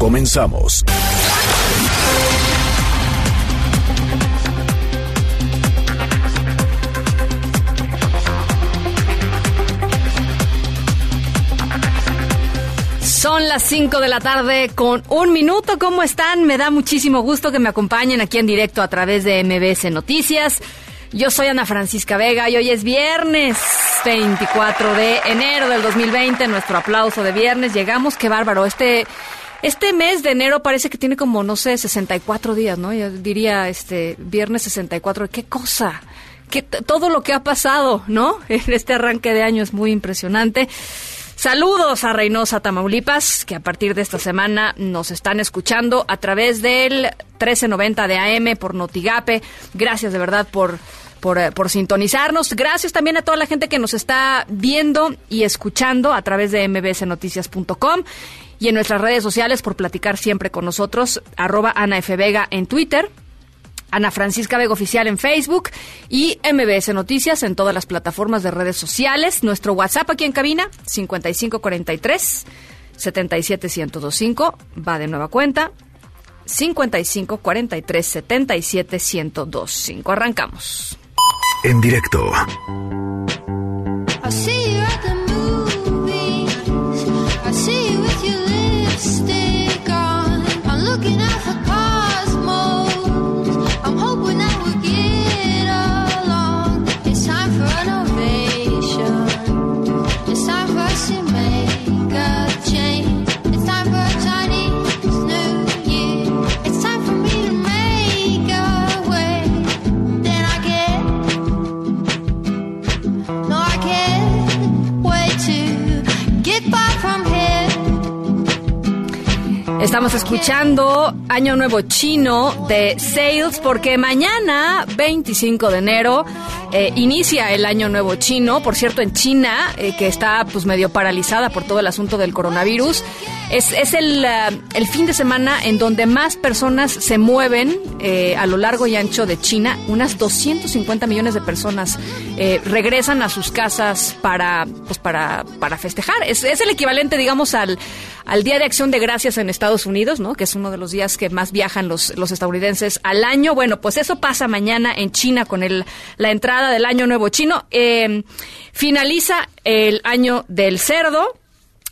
Comenzamos. Son las 5 de la tarde con un minuto. ¿Cómo están? Me da muchísimo gusto que me acompañen aquí en directo a través de MBS Noticias. Yo soy Ana Francisca Vega y hoy es viernes 24 de enero del 2020. Nuestro aplauso de viernes. Llegamos, qué bárbaro. Este, este mes de enero parece que tiene como, no sé, 64 días, ¿no? Yo diría, este, viernes 64. ¿Qué cosa? Que todo lo que ha pasado, ¿no? En este arranque de año es muy impresionante. Saludos a Reynosa, Tamaulipas, que a partir de esta semana nos están escuchando a través del 1390 de AM por Notigape. Gracias de verdad por, por, eh, por sintonizarnos. Gracias también a toda la gente que nos está viendo y escuchando a través de mbsnoticias.com y en nuestras redes sociales por platicar siempre con nosotros. Arroba Ana F. Vega en Twitter. Ana Francisca Vega Oficial en Facebook y MBS Noticias en todas las plataformas de redes sociales. Nuestro WhatsApp aquí en cabina, 5543 77125, va de nueva cuenta, 5543 77125. Arrancamos. En directo Estamos escuchando Año Nuevo Chino de Sales porque mañana, 25 de enero, eh, inicia el Año Nuevo Chino. Por cierto, en China, eh, que está pues medio paralizada por todo el asunto del coronavirus, es, es el, eh, el fin de semana en donde más personas se mueven a lo largo y ancho de China. Unas 250 millones de personas regresan a sus casas para, pues para, para festejar. Es, es el equivalente, digamos, al, al Día de Acción de Gracias en Estados Unidos, ¿no? Que es uno de los días que más viajan los, los estadounidenses al año. Bueno, pues eso pasa mañana en China con el, la entrada del Año Nuevo Chino. Eh, finaliza el Año del Cerdo.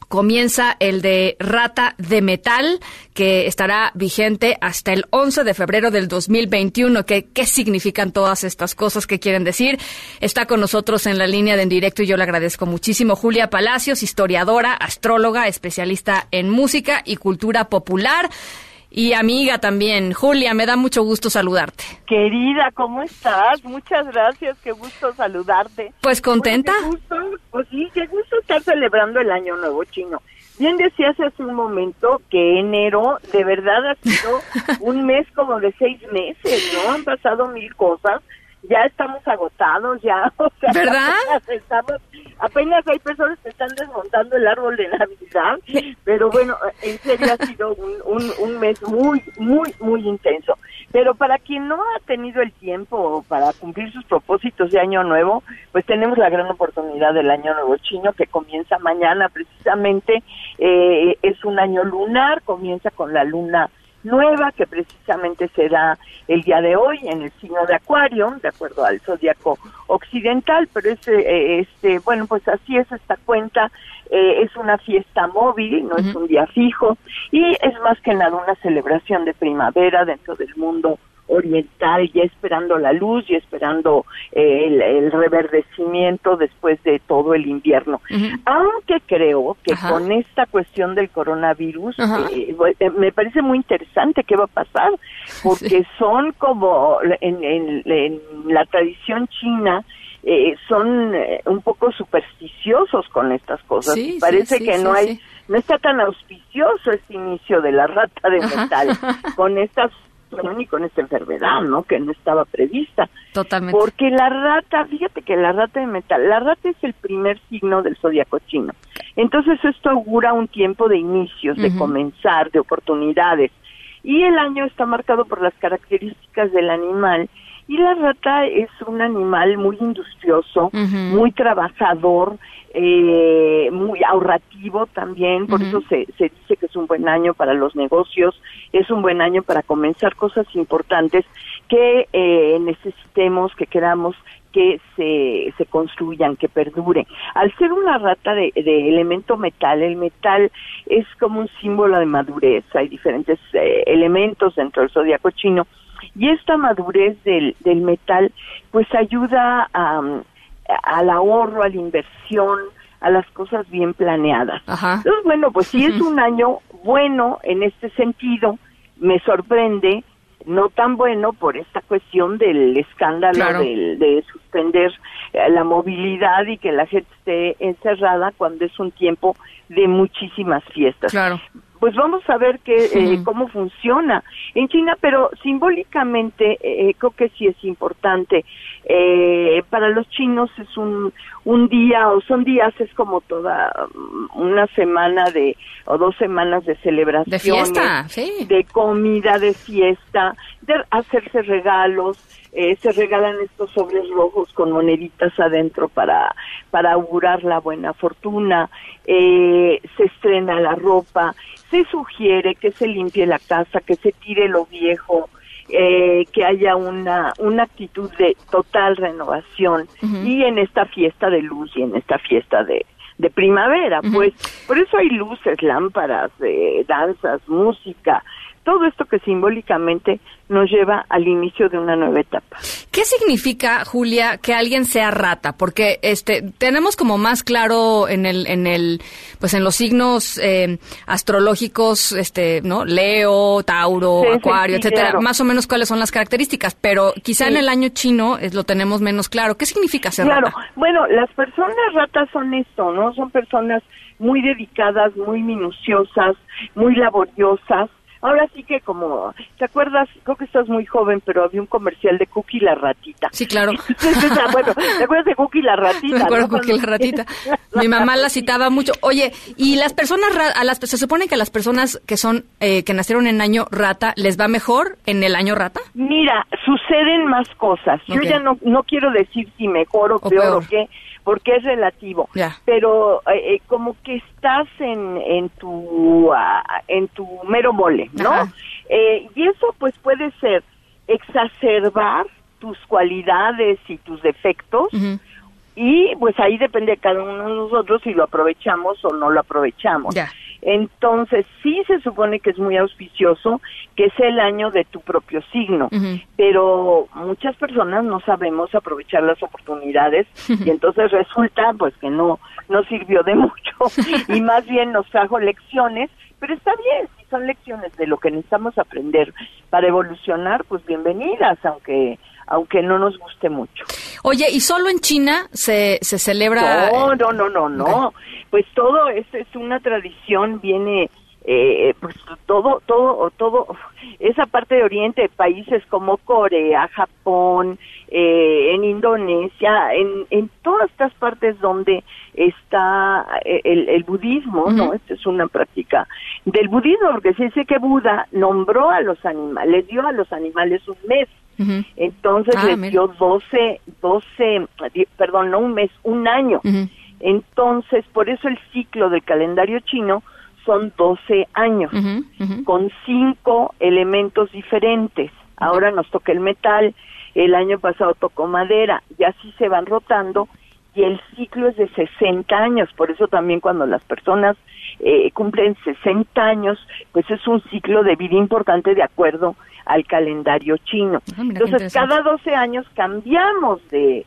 Comienza el de Rata de Metal, que estará vigente hasta el 11 de febrero del 2021. ¿Qué, ¿Qué significan todas estas cosas que quieren decir? Está con nosotros en la línea de en directo y yo le agradezco muchísimo. Julia Palacios, historiadora, astróloga, especialista en música y cultura popular y amiga también. Julia, me da mucho gusto saludarte. Querida, ¿cómo estás? Muchas gracias, qué gusto saludarte. Pues contenta. Bueno, qué gusto, pues sí, qué gusto estar celebrando el Año Nuevo Chino. Bien decías hace un momento que enero de verdad ha sido un mes como de seis meses, ¿no? Han pasado mil cosas, ya estamos agotados, ya, o sea, ¿Verdad? apenas estamos, apenas hay personas que están desmontando el árbol de Navidad, pero bueno, en serio ha sido un, un, un mes muy, muy, muy intenso. Pero para quien no ha tenido el tiempo para cumplir sus propósitos de año nuevo, pues tenemos la gran oportunidad del año nuevo chino que comienza mañana precisamente. Eh, es un año lunar, comienza con la luna nueva que precisamente será el día de hoy en el signo de Acuario, de acuerdo al zodiaco occidental, pero es, eh, este, bueno, pues así es esta cuenta, eh, es una fiesta móvil, no es un día fijo, y es más que nada una celebración de primavera dentro del mundo oriental, ya esperando la luz y esperando eh, el, el reverdecimiento después de todo el invierno. Aunque creo que Ajá. con esta cuestión del coronavirus, eh, eh, me parece muy interesante qué va a pasar, porque son como en, en- en la tradición china, eh, son eh, un poco supersticiosos con estas cosas. Sí, Parece sí, que sí, no hay no está tan auspicioso este inicio de la rata de Ajá. metal con estas y con esta enfermedad, ¿no? Que no estaba prevista. Totalmente. Porque la rata, fíjate que la rata de metal, la rata es el primer signo del zodiaco chino. Entonces esto augura un tiempo de inicios, de comenzar, de oportunidades. Y el año está marcado por las características del animal. Y la rata es un animal muy industrioso, muy trabajador, eh, muy ahorrativo también, por eso se, se dice que es un buen año para los negocios, es un buen año para comenzar cosas importantes que eh, necesitemos, que queramos que se, se construyan, que perduren. Al ser una rata de, de elemento metal, el metal es como un símbolo de madurez, hay diferentes eh, elementos dentro del zodiaco chino, y esta madurez del, del metal pues ayuda a, al ahorro, a la inversión, a las cosas bien planeadas. Ajá. Entonces, bueno, pues sí es un año bueno en este sentido, me sorprende, no tan bueno por esta cuestión del escándalo Claro. del- de suspender eh, la movilidad y que la gente esté encerrada cuando es un tiempo de muchísimas fiestas Claro. Pues vamos a ver que, eh, cómo funciona en China, pero simbólicamente eh, creo que sí es importante. Eh, para los chinos es un, un día o son días, es como toda mm, una semana de o dos semanas de celebración. De fiesta, sí. De comida, de fiesta, de hacerse regalos. eh, se regalan estos sobres rojos con moneditas adentro para, para augurar la buena fortuna, eh, se estrena la ropa, se sugiere que se limpie la casa, que se tire lo viejo, eh, que haya una, una actitud de total renovación y en esta fiesta de luz y en esta fiesta de, de primavera, pues por eso hay luces, lámparas, eh, danzas, música, todo esto que simbólicamente nos lleva al inicio de una nueva etapa. ¿Qué significa, Julia, que alguien sea rata? Porque este tenemos como más claro en el en el pues en los signos eh, astrológicos, este, ¿no? Leo, Tauro, Sí, Acuario, sí, etcétera, claro. más o menos cuáles son las características, pero quizá en el año chino es, lo tenemos menos claro. ¿Qué significa ser Claro, rata? bueno, las personas ratas son esto, ¿no? Son personas muy dedicadas, muy minuciosas, muy laboriosas. Ahora sí que como, ¿te acuerdas? Creo que estás muy joven, pero había un comercial de Cookie la ratita. Sí, claro. Bueno, ¿te acuerdas de Cookie la ratita? Me acuerdo no? con que la ratita. Mi mamá la citaba mucho. Oye, y las personas, a las, se supone que a las personas que son, eh, que nacieron en año rata, ¿les va mejor en el año rata? Mira, suceden más cosas. Yo ya no, no quiero decir si mejor o, O peor, peor. o qué, porque es relativo. Pero eh, eh, como que estás en, en tu ah, en tu mero mole, ¿no? Ajá. Eh, y eso pues puede ser exacerbar tus cualidades y tus defectos y pues ahí depende de cada uno de nosotros si lo aprovechamos o no lo aprovechamos. Ya. Entonces, sí se supone que es muy auspicioso, que es el año de tu propio signo, pero muchas personas no sabemos aprovechar las oportunidades y entonces resulta pues que no no sirvió de mucho y más bien nos trajo lecciones, pero está bien, si son lecciones de lo que necesitamos aprender para evolucionar, pues bienvenidas, aunque aunque no nos guste mucho. Oye, ¿y solo en China se, se celebra? No, no, no, no, no. Pues todo es, es una tradición, viene, eh, pues todo, todo, todo, esa parte de Oriente, países como Corea, Japón, eh, en Indonesia, en, en todas estas partes donde está eh, el, el budismo, ¿no? Esta es una práctica del budismo, porque se dice que Buda nombró a los animales, les dio a los animales un mes. Entonces Ah, les dio 12, 12, di- perdón, no un mes, un año. Entonces, por eso el ciclo del calendario chino son 12 años, con cinco elementos diferentes. Ahora nos toca el metal, el año pasado tocó madera, y así se van rotando, y el ciclo es de 60 años. Por eso también cuando las personas eh, cumplen 60 años, pues es un ciclo de vida importante de acuerdo al calendario chino. Ah, Entonces, cada 12 años cambiamos de,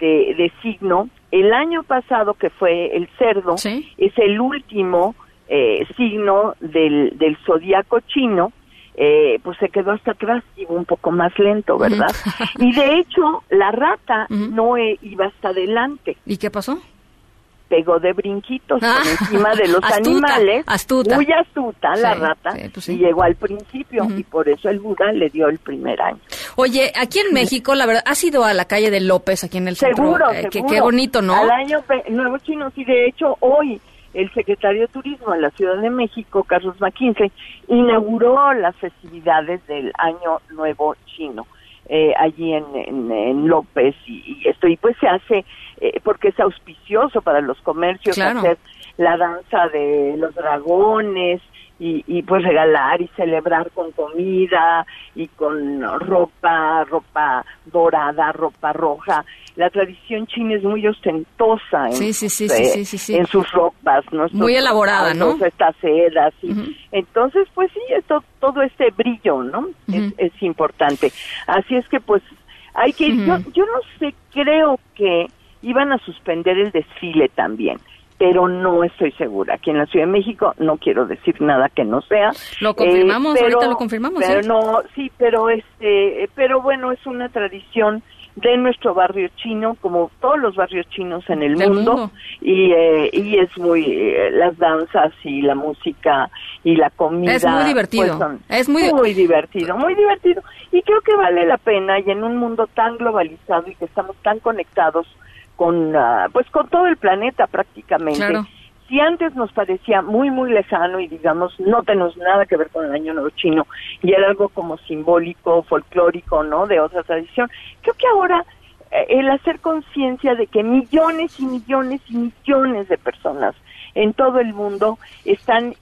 de, de signo. El año pasado, que fue el cerdo, Sí. es el último eh, signo del, del zodiaco chino, eh, pues se quedó hasta atrás, iba un poco más lento, ¿verdad? y de hecho, la rata no eh, iba hasta adelante. ¿Y qué pasó? Pegó de brinquitos Ah, por encima de los astuta, animales. astuta. Muy astuta la Sí, rata. sí, pues sí. Y llegó al principio. Y por eso el Buda le dio el primer año. Oye, aquí en México, la verdad, has ido a la calle de López, aquí en el centro. Eh, seguro. Qué, bonito, ¿no? Al año nuevo chino, sí, de hecho, hoy el secretario de Turismo de la Ciudad de México, Carlos McKinsey, inauguró las festividades del año nuevo chino. eh, allí en, en- en López y, y esto y pues se hace eh, porque es auspicioso para los comercios Claro. hacer la danza de los dragones y, y pues regalar y celebrar con comida y con ropa, ropa dorada, ropa roja. La tradición china es muy ostentosa en, Sí, sí, sí, sus, eh, en ropas, ¿no? Muy elaborada, ¿no? Estas sedas, y entonces pues sí, esto, todo este brillo, ¿no? es, es importante. Así es que pues hay que ir, yo, yo no sé, creo que iban a suspender el desfile también pero no estoy segura. Aquí en la Ciudad de México no quiero decir nada que no sea. Lo confirmamos, Eh, ahorita lo confirmamos, Pero no, sí, pero este, pero bueno, es una tradición de nuestro barrio chino, como todos los barrios chinos en el mundo, mundo. y eh, y es muy eh, las danzas y la música y la comida. Es muy divertido. pues, Es muy- muy divertido, muy divertido. Y creo que vale la pena y en un mundo tan globalizado y que estamos tan conectados con ah, pues con todo el planeta prácticamente. Claro. Si antes nos parecía muy muy lejano y digamos no tenemos nada que ver con el año nuevo chino y era algo como simbólico, folclórico, ¿no? De otra tradición, creo que ahora eh, el hacer conciencia de que millones y millones y millones de personas en todo el mundo están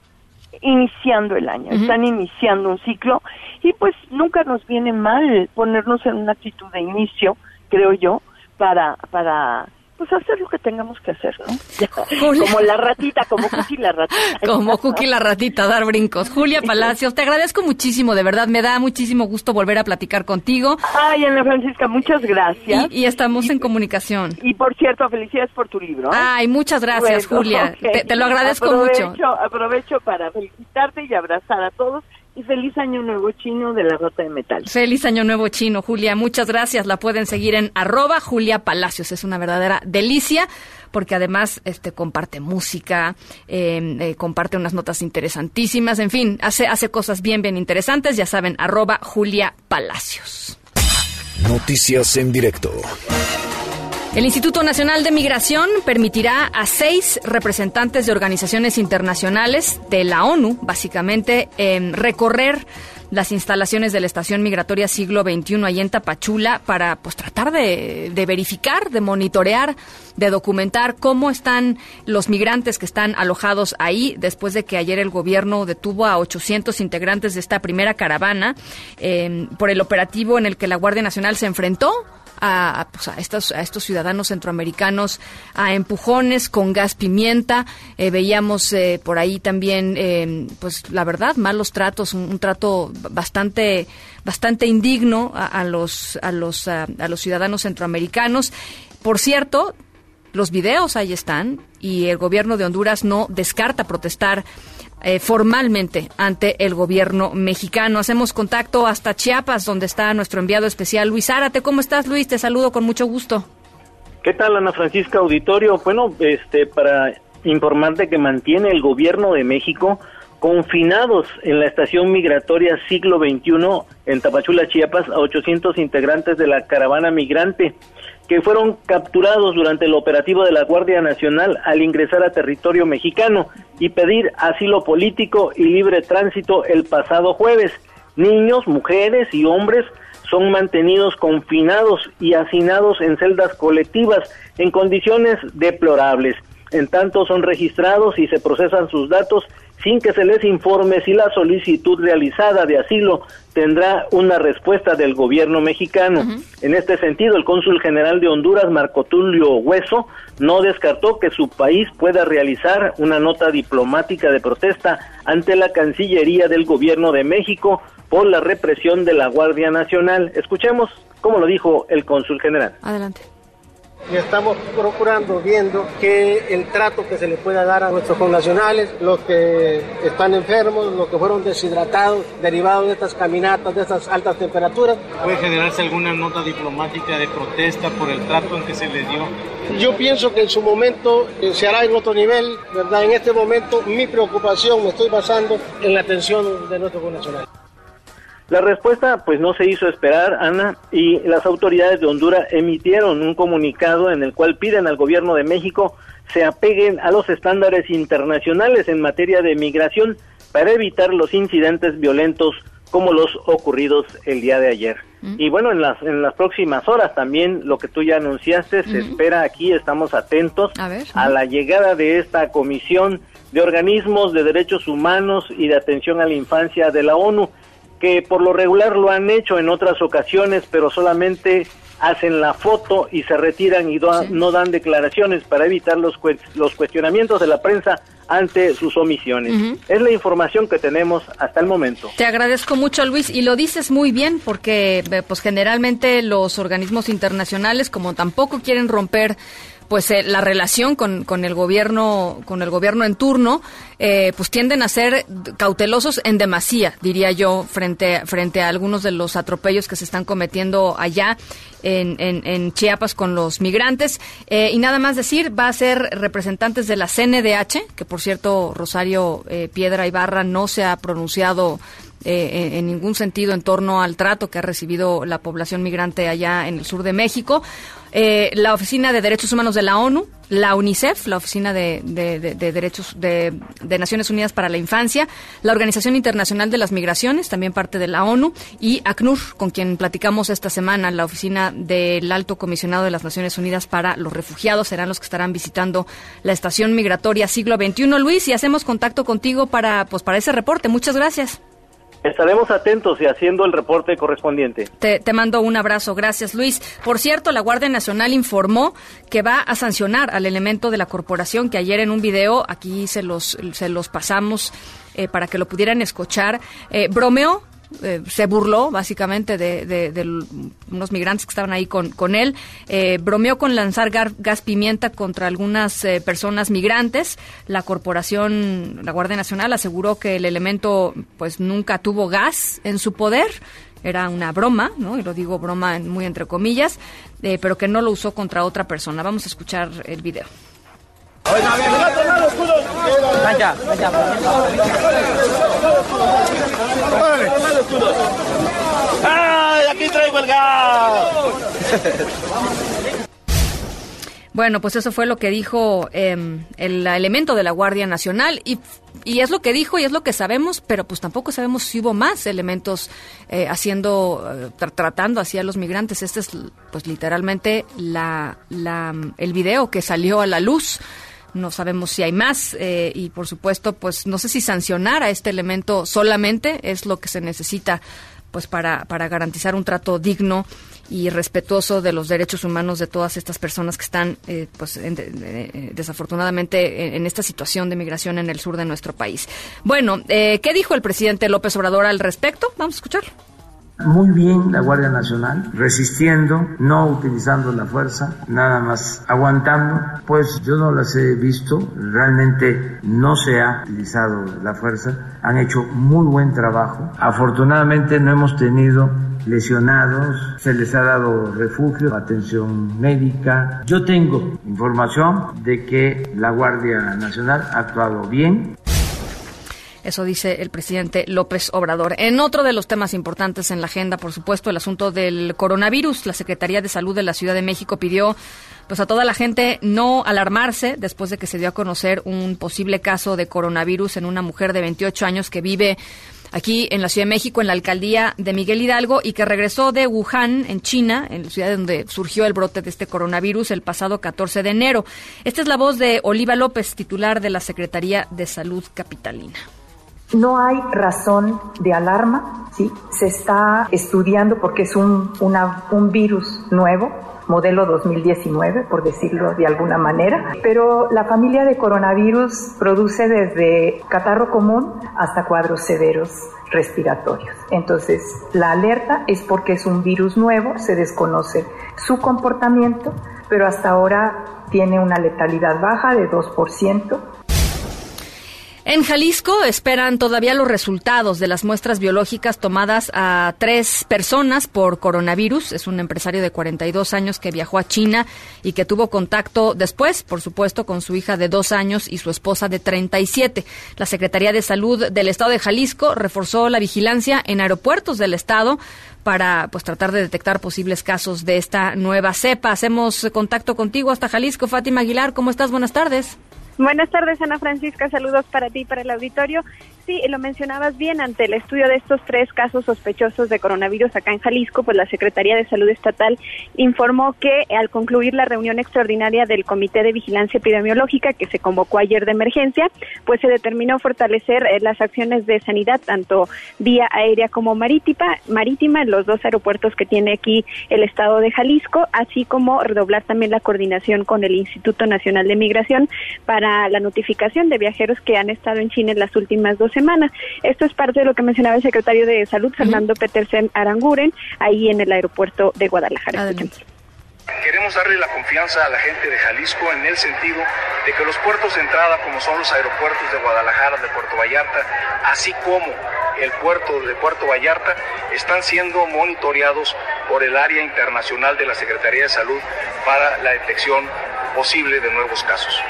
iniciando el año, están iniciando un ciclo y pues nunca nos viene mal ponernos en una actitud de inicio, creo yo, para para pues hacer lo que tengamos que hacer, ¿no? como la ratita, como Cookie la ratita. Como Cookie la ratita, dar brincos. Julia Palacios, te agradezco muchísimo, de verdad, me da muchísimo gusto volver a platicar contigo. Ay, Ana Francisca, muchas gracias. Y, y estamos en comunicación. Y por cierto, felicidades por tu libro. ¿eh? Ay, muchas gracias, Bueno, Julia. te lo agradezco aprovecho, mucho. Aprovecho para felicitarte y abrazar a todos. Y feliz año nuevo chino de la rata de metal. Feliz Año Nuevo Chino, Julia. Muchas gracias. La pueden seguir en arroba Julia Palacios. Es una verdadera delicia porque además este comparte música, eh, eh, comparte unas notas interesantísimas. En fin, hace, hace cosas bien, bien interesantes. Ya saben, arroba Julia Palacios. Noticias en directo. El Instituto Nacional de Migración permitirá a seis representantes de organizaciones internacionales de la ONU, básicamente, em, recorrer las instalaciones de la Estación Migratoria Siglo XXI ahí en Tapachula para pues tratar de, de verificar, de monitorear, de documentar cómo están los migrantes que están alojados ahí después de que ayer el gobierno detuvo a 800 integrantes de esta primera caravana em, por el operativo en el que la Guardia Nacional se enfrentó a, pues, a estos, a estos ciudadanos centroamericanos a empujones con gas pimienta. Eh, veíamos eh, por ahí también, eh, pues la verdad, malos tratos, un, trato bastante, bastante indigno a, a los, a los, a, a los ciudadanos centroamericanos. Por cierto, los videos ahí están y el gobierno de Honduras no descarta protestar eh, formalmente ante el gobierno mexicano. Hacemos contacto hasta Chiapas, donde está nuestro enviado especial Luis Zárate. ¿Cómo estás, Luis? Te saludo con mucho gusto. ¿Qué tal, Ana Francisca Auditorio? Bueno, este, para informarte que mantiene el gobierno de México confinados en la estación migratoria siglo XXI en Tapachula, Chiapas, a 800 integrantes de la caravana migrante que fueron capturados durante el operativo de la Guardia Nacional al ingresar a territorio mexicano y pedir asilo político y libre tránsito el pasado jueves. Niños, mujeres y hombres son mantenidos confinados y hacinados en celdas colectivas en condiciones deplorables. En tanto son registrados y se procesan sus datos sin que se les informe si la solicitud realizada de asilo tendrá una respuesta del gobierno mexicano. En este sentido, el cónsul general de Honduras, Marco Tulio Hueso, no descartó que su país pueda realizar una nota diplomática de protesta ante la Cancillería del gobierno de México por la represión de la Guardia Nacional. Escuchemos cómo lo dijo el cónsul general. Adelante. Y estamos procurando, viendo que el trato que se le pueda dar a nuestros connacionales, los que están enfermos, los que fueron deshidratados, derivados de estas caminatas, de estas altas temperaturas. ¿Puede generarse alguna nota diplomática de protesta por el trato en que se les dio? Yo pienso que en su momento eh, se hará en otro nivel, ¿verdad? En este momento mi preocupación me estoy basando en la atención de nuestros connacionales. La respuesta pues no se hizo esperar, Ana, y las autoridades de Honduras emitieron un comunicado en el cual piden al gobierno de México se apeguen a los estándares internacionales en materia de migración para evitar los incidentes violentos como los ocurridos el día de ayer. Y bueno, en las en las próximas horas también lo que tú ya anunciaste se espera aquí, estamos atentos A ver. a la llegada de esta comisión de organismos de derechos humanos y de atención a la infancia de la ONU que por lo regular lo han hecho en otras ocasiones, pero solamente hacen la foto y se retiran y do- no dan declaraciones para evitar los, los cuestionamientos de la prensa ante sus omisiones. Es la información que tenemos hasta el momento. Te agradezco mucho, Luis, y lo dices muy bien, porque eh, pues generalmente los organismos internacionales, como tampoco quieren romper pues eh, la relación con, con el gobierno con el gobierno en turno eh, pues tienden a ser cautelosos en demasía diría yo frente frente a algunos de los atropellos que se están cometiendo allá en, Chiapas con los migrantes Eh, y nada más decir va a ser representantes de la CNDH que por cierto Rosario eh, Piedra Ibarra no se ha pronunciado eh, en ningún sentido en torno al trato que ha recibido la población migrante allá en el sur de México. Eh, la Oficina de Derechos Humanos de la ONU, la UNICEF, la Oficina de, de- de- de Derechos de, de Naciones Unidas para la Infancia, la Organización Internacional de las Migraciones, también parte de la ONU, y ACNUR, con quien platicamos esta semana, la Oficina del Alto Comisionado de las Naciones Unidas para los Refugiados, serán los que estarán visitando la estación migratoria siglo XXI. Luis, y hacemos contacto contigo para, pues, para ese reporte. Muchas gracias. Estaremos atentos y haciendo el reporte correspondiente. Te, te mando un abrazo, gracias Luis. Por cierto, la Guardia Nacional informó que va a sancionar al elemento de la corporación que ayer en un video, aquí se los, se los pasamos eh, para que lo pudieran escuchar, eh, bromeó. Eh, se burló básicamente de, de- unos migrantes que estaban ahí con, con él, eh, bromeó con lanzar gas pimienta contra algunas eh, personas migrantes. La corporación, la Guardia Nacional aseguró que el elemento pues nunca tuvo gas en su poder era una broma, ¿no? Y lo digo broma muy entre comillas, eh, pero que no lo usó contra otra persona. Vamos a escuchar el video. ¡Ay, aquí traigo el gas! Bueno, pues eso fue lo que dijo eh, el elemento de la Guardia Nacional y, y es lo que dijo y es lo que sabemos, pero pues tampoco sabemos si hubo más elementos eh, haciendo, eh, tra- tratando así a los migrantes. Este es pues literalmente la, la, el video que salió a la luz. No sabemos si hay más eh, y por supuesto pues no sé si sancionar a este elemento solamente es lo que se necesita pues para, para garantizar un trato digno y respetuoso de los derechos humanos de todas estas personas que están, eh, pues, de- de- desafortunadamente, en, en esta situación de migración en el sur de nuestro país. Bueno, eh, ¿qué dijo el presidente López Obrador al respecto? Vamos a escucharlo. Muy bien la Guardia Nacional, resistiendo, no utilizando la fuerza, nada más aguantando. Pues yo no las he visto, realmente no se ha utilizado la fuerza, han hecho muy buen trabajo. Afortunadamente no hemos tenido lesionados, se les ha dado refugio, atención médica. Yo tengo información de que la Guardia Nacional ha actuado bien, Eso dice el presidente López Obrador. En otro de los temas importantes en la agenda, por supuesto, el asunto del coronavirus. La Secretaría de Salud de la Ciudad de México pidió pues a toda la gente no alarmarse después de que se dio a conocer un posible caso de coronavirus en una mujer de 28 años que vive aquí en la Ciudad de México, en la alcaldía de Miguel Hidalgo, y que regresó de Wuhan, en China, en la ciudad donde surgió el brote de este coronavirus el pasado 14 de enero. Esta es la voz de Oliva López, titular de la Secretaría de Salud Capitalina. No hay razón de alarma, ¿sí? Se está estudiando porque es un, un virus nuevo, modelo 2019, por decirlo de alguna manera, pero la familia de coronavirus produce desde catarro común hasta cuadros severos respiratorios. Entonces, la alerta es porque es un virus nuevo, se desconoce su comportamiento, pero hasta ahora tiene una letalidad baja de 2%. En Jalisco esperan todavía los resultados de las muestras biológicas tomadas a tres personas por coronavirus. Es un empresario de 42 años que viajó a China y que tuvo contacto después, por supuesto, con su hija de dos años y su esposa de 37. La Secretaría de Salud del Estado de Jalisco reforzó la vigilancia en aeropuertos del Estado para pues tratar de detectar posibles casos de esta nueva cepa. Hacemos contacto contigo hasta Jalisco. Fátima Aguilar, ¿cómo estás? Buenas tardes. Buenas tardes, Ana Francisca. Saludos para ti y para el auditorio. Sí, lo mencionabas bien, ante el estudio de estos tres casos sospechosos de coronavirus acá en Jalisco, pues la Secretaría de Salud Estatal informó que al concluir la reunión extraordinaria del Comité de Vigilancia Epidemiológica que se convocó ayer de emergencia, pues se determinó fortalecer eh, las acciones de sanidad tanto vía aérea como marítima, marítima en los dos aeropuertos que tiene aquí el estado de Jalisco, así como redoblar también la coordinación con el Instituto Nacional de Migración para la notificación de viajeros que han estado en China en las últimas dos semanas. Esto es parte de lo que mencionaba el secretario de Salud, Fernando Petersen Aranguren, ahí en el aeropuerto de Guadalajara. Escuchemos. Queremos darle la confianza a la gente de Jalisco en el sentido de que los puertos de entrada, como son los aeropuertos de Guadalajara, de Puerto Vallarta, así como el puerto de Puerto Vallarta, están siendo monitoreados por el área internacional de la Secretaría de Salud para la detección posible de nuevos casos.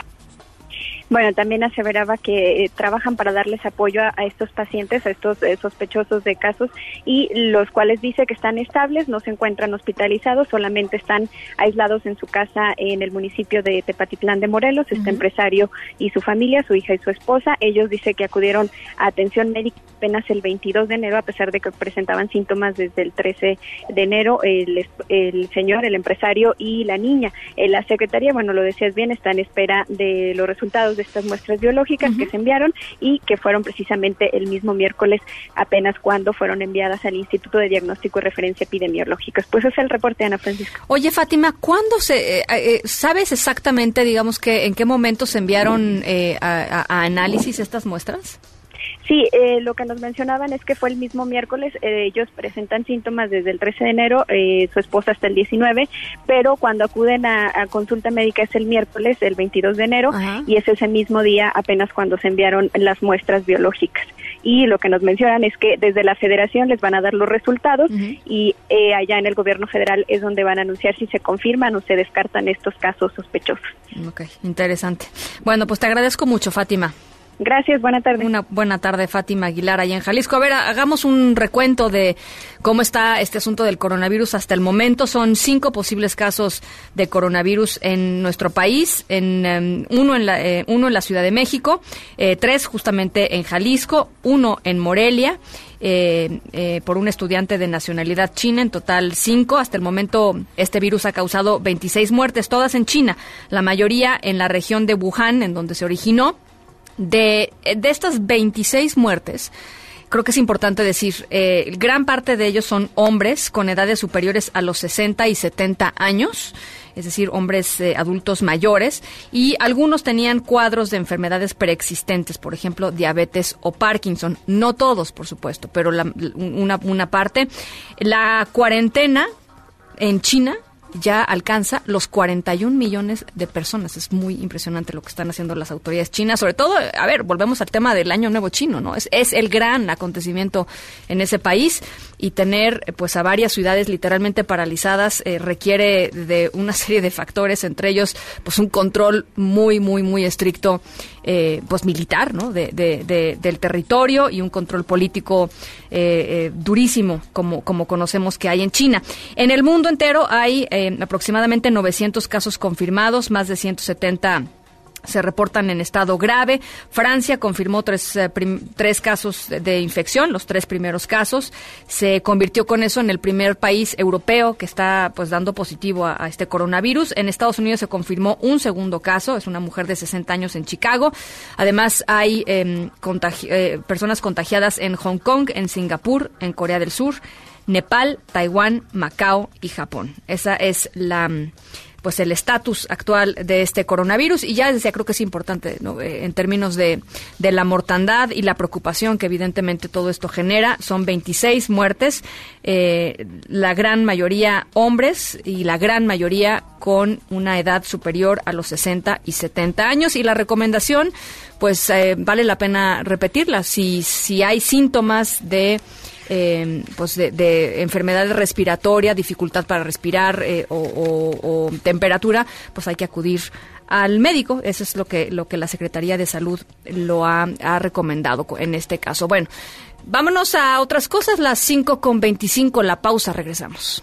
Bueno, también aseveraba que eh, trabajan para darles apoyo a, a estos pacientes, a estos eh, sospechosos de casos, y los cuales dice que están estables, no se encuentran hospitalizados, solamente están aislados en su casa en el municipio de Tepatitlán de Morelos, este empresario y su familia, su hija y su esposa. Ellos dice que acudieron a atención médica apenas el 22 de enero, a pesar de que presentaban síntomas desde el 13 de enero, el, el señor, el empresario y la niña. Eh, la secretaría, bueno, lo decías bien, está en espera de los resultados de estas muestras biológicas que se enviaron y que fueron precisamente el mismo miércoles apenas cuando fueron enviadas al Instituto de Diagnóstico y Referencia Epidemiológicas. Pues ese es el reporte, Ana Francisca. Oye, Fátima, ¿cuándo se, eh, eh, sabes exactamente, digamos que, en qué momento se enviaron eh, a, a- a análisis estas muestras? Sí, eh, lo que nos mencionaban es que fue el mismo miércoles, eh, ellos presentan síntomas desde el 13 de enero, eh, su esposa hasta el 19, pero cuando acuden a, a consulta médica es el miércoles, el 22 de enero, y es ese mismo día apenas cuando se enviaron las muestras biológicas. Y lo que nos mencionan es que desde la federación les van a dar los resultados y eh, allá en el gobierno federal es donde van a anunciar si se confirman o se descartan estos casos sospechosos. Ok, interesante. Bueno, pues te agradezco mucho, Fátima. Gracias, buena tarde. Una buena tarde, Fátima Aguilar, allá en Jalisco. A ver, hagamos un recuento de cómo está este asunto del coronavirus hasta el momento. Son cinco posibles casos de coronavirus en nuestro país, en em, uno, en la, eh, uno en la Ciudad de México, eh, tres justamente en Jalisco, uno en Morelia. eh, eh, por un estudiante de nacionalidad china, en total cinco. Hasta el momento este virus ha causado 26 muertes, todas en China, la mayoría en la región de Wuhan, en donde se originó. De, de estas 26 muertes, creo que es importante decir, eh, gran parte de ellos son hombres con edades superiores a los 60 y 70 años, es decir, hombres eh, adultos mayores, y algunos tenían cuadros de enfermedades preexistentes, por ejemplo, diabetes o Parkinson. No todos, por supuesto, pero la- una, una parte. La cuarentena en China ya alcanza los 41 millones de personas. Es muy impresionante lo que están haciendo las autoridades chinas. Sobre todo, a ver, volvemos al tema del Año Nuevo Chino, ¿no? Es, es el gran acontecimiento en ese país y tener eh, pues a varias ciudades literalmente paralizadas eh, requiere de una serie de factores, entre ellos pues un control muy, muy, muy estricto eh, pues militar, ¿no? De, de- de- del territorio y un control político eh, durísimo, como, como conocemos que hay en China. En el mundo entero hay aproximadamente 900 casos confirmados, más de 170 se reportan en estado grave. Francia confirmó tres, eh, tres casos de, infección, los tres primeros casos. Se convirtió con eso en el primer país europeo que está pues dando positivo a, este coronavirus. En Estados Unidos se confirmó un segundo caso, es una mujer de 60 años en Chicago. Además hay em, eh, personas contagiadas en Hong Kong, en Singapur, en Corea del Sur, Nepal, Taiwán, Macao y Japón. Esa es la pues el estatus actual de este coronavirus. Y ya decía creo que es importante ¿no? Eh, en términos de, de la mortandad y la preocupación que evidentemente todo esto genera son 26 muertes eh, la gran mayoría hombres y la gran mayoría con una edad superior a los 60 y 70 años. Y la recomendación pues eh, vale la pena repetirla. Si si hay síntomas de eh, pues de, de enfermedad respiratoria, dificultad para respirar eh, o, temperatura, pues hay que acudir al médico. Eso es lo que, lo que la Secretaría de Salud lo ha, ha recomendado co- en este caso. Bueno, vámonos a otras cosas. Las 5 con 25, la pausa, regresamos.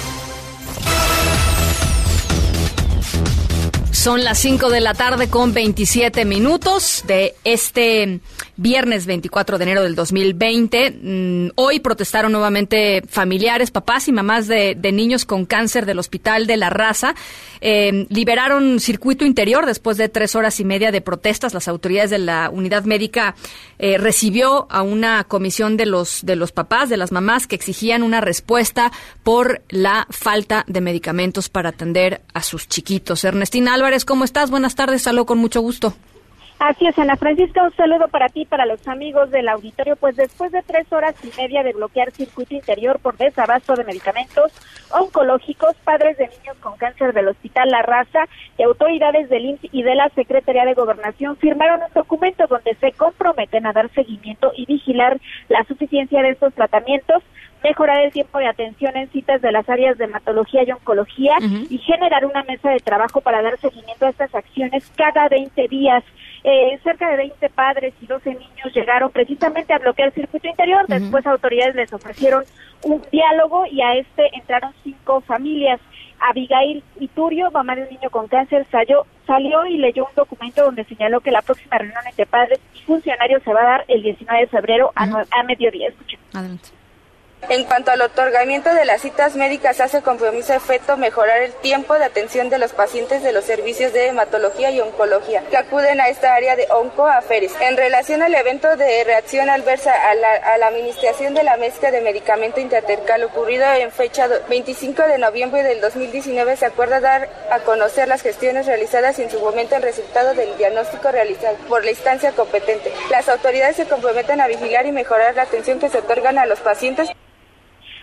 Son las 5 de la tarde con 27 minutos de este viernes 24 de enero del 2020. Mm, Hoy protestaron nuevamente familiares, papás y mamás de, niños con cáncer del Hospital de la Raza. Eh, liberaron circuito interior después de tres horas y media de protestas. Las autoridades de la unidad médica eh, recibió a una comisión de los, de los papás, de las mamás, que exigían una respuesta por la falta de medicamentos para atender a sus chiquitos. Ernestina Álvarez, ¿cómo estás? Buenas tardes, saludo con mucho gusto. Así es, Ana Francisca, un saludo para ti y para los amigos del auditorio. Pues después de tres horas y media de bloquear circuito interior por desabasto de medicamentos oncológicos, padres de niños con cáncer del Hospital La Raza y autoridades del IMSS y de la Secretaría de Gobernación firmaron un documento donde se comprometen a dar seguimiento y vigilar la suficiencia de estos tratamientos mejorar el tiempo de atención en citas de las áreas de hematología y oncología y generar una mesa de trabajo para dar seguimiento a estas acciones cada 20 días. Eh, cerca de 20 padres y 12 niños llegaron precisamente a bloquear el circuito interior. Después autoridades les ofrecieron un diálogo y a este entraron cinco familias. Abigail Iturio, mamá de un niño con cáncer, salió, salió y leyó un documento donde señaló que la próxima reunión entre padres y funcionarios se va a dar el 19 de febrero a, a mediodía. Escuchen. Adelante. En cuanto al otorgamiento de las citas médicas, hace compromiso efecto mejorar el tiempo de atención de los pacientes de los servicios de hematología y oncología que acuden a esta área de oncoaferes. En relación al evento de reacción adversa a la, a la administración de la mezcla de medicamento intertercal ocurrido en fecha do- 25 de noviembre del 2019, se acuerda dar a conocer las gestiones realizadas y en su momento el resultado del diagnóstico realizado por la instancia competente. Las autoridades se comprometen a vigilar y mejorar la atención que se otorgan a los pacientes.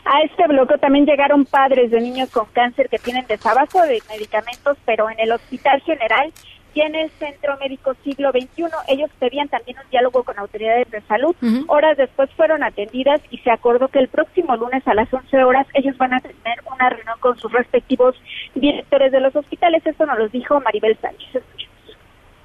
A este bloqueo también llegaron padres de niños con cáncer que tienen desabasto de medicamentos, pero en el Hospital General y en el Centro Médico Siglo XXI. Ellos pedían también un diálogo con autoridades de salud. Horas después fueron atendidas y se acordó que el próximo lunes a las 11 horas ellos van a tener una reunión con sus respectivos directores de los hospitales. Esto nos lo dijo Maribel Sánchez.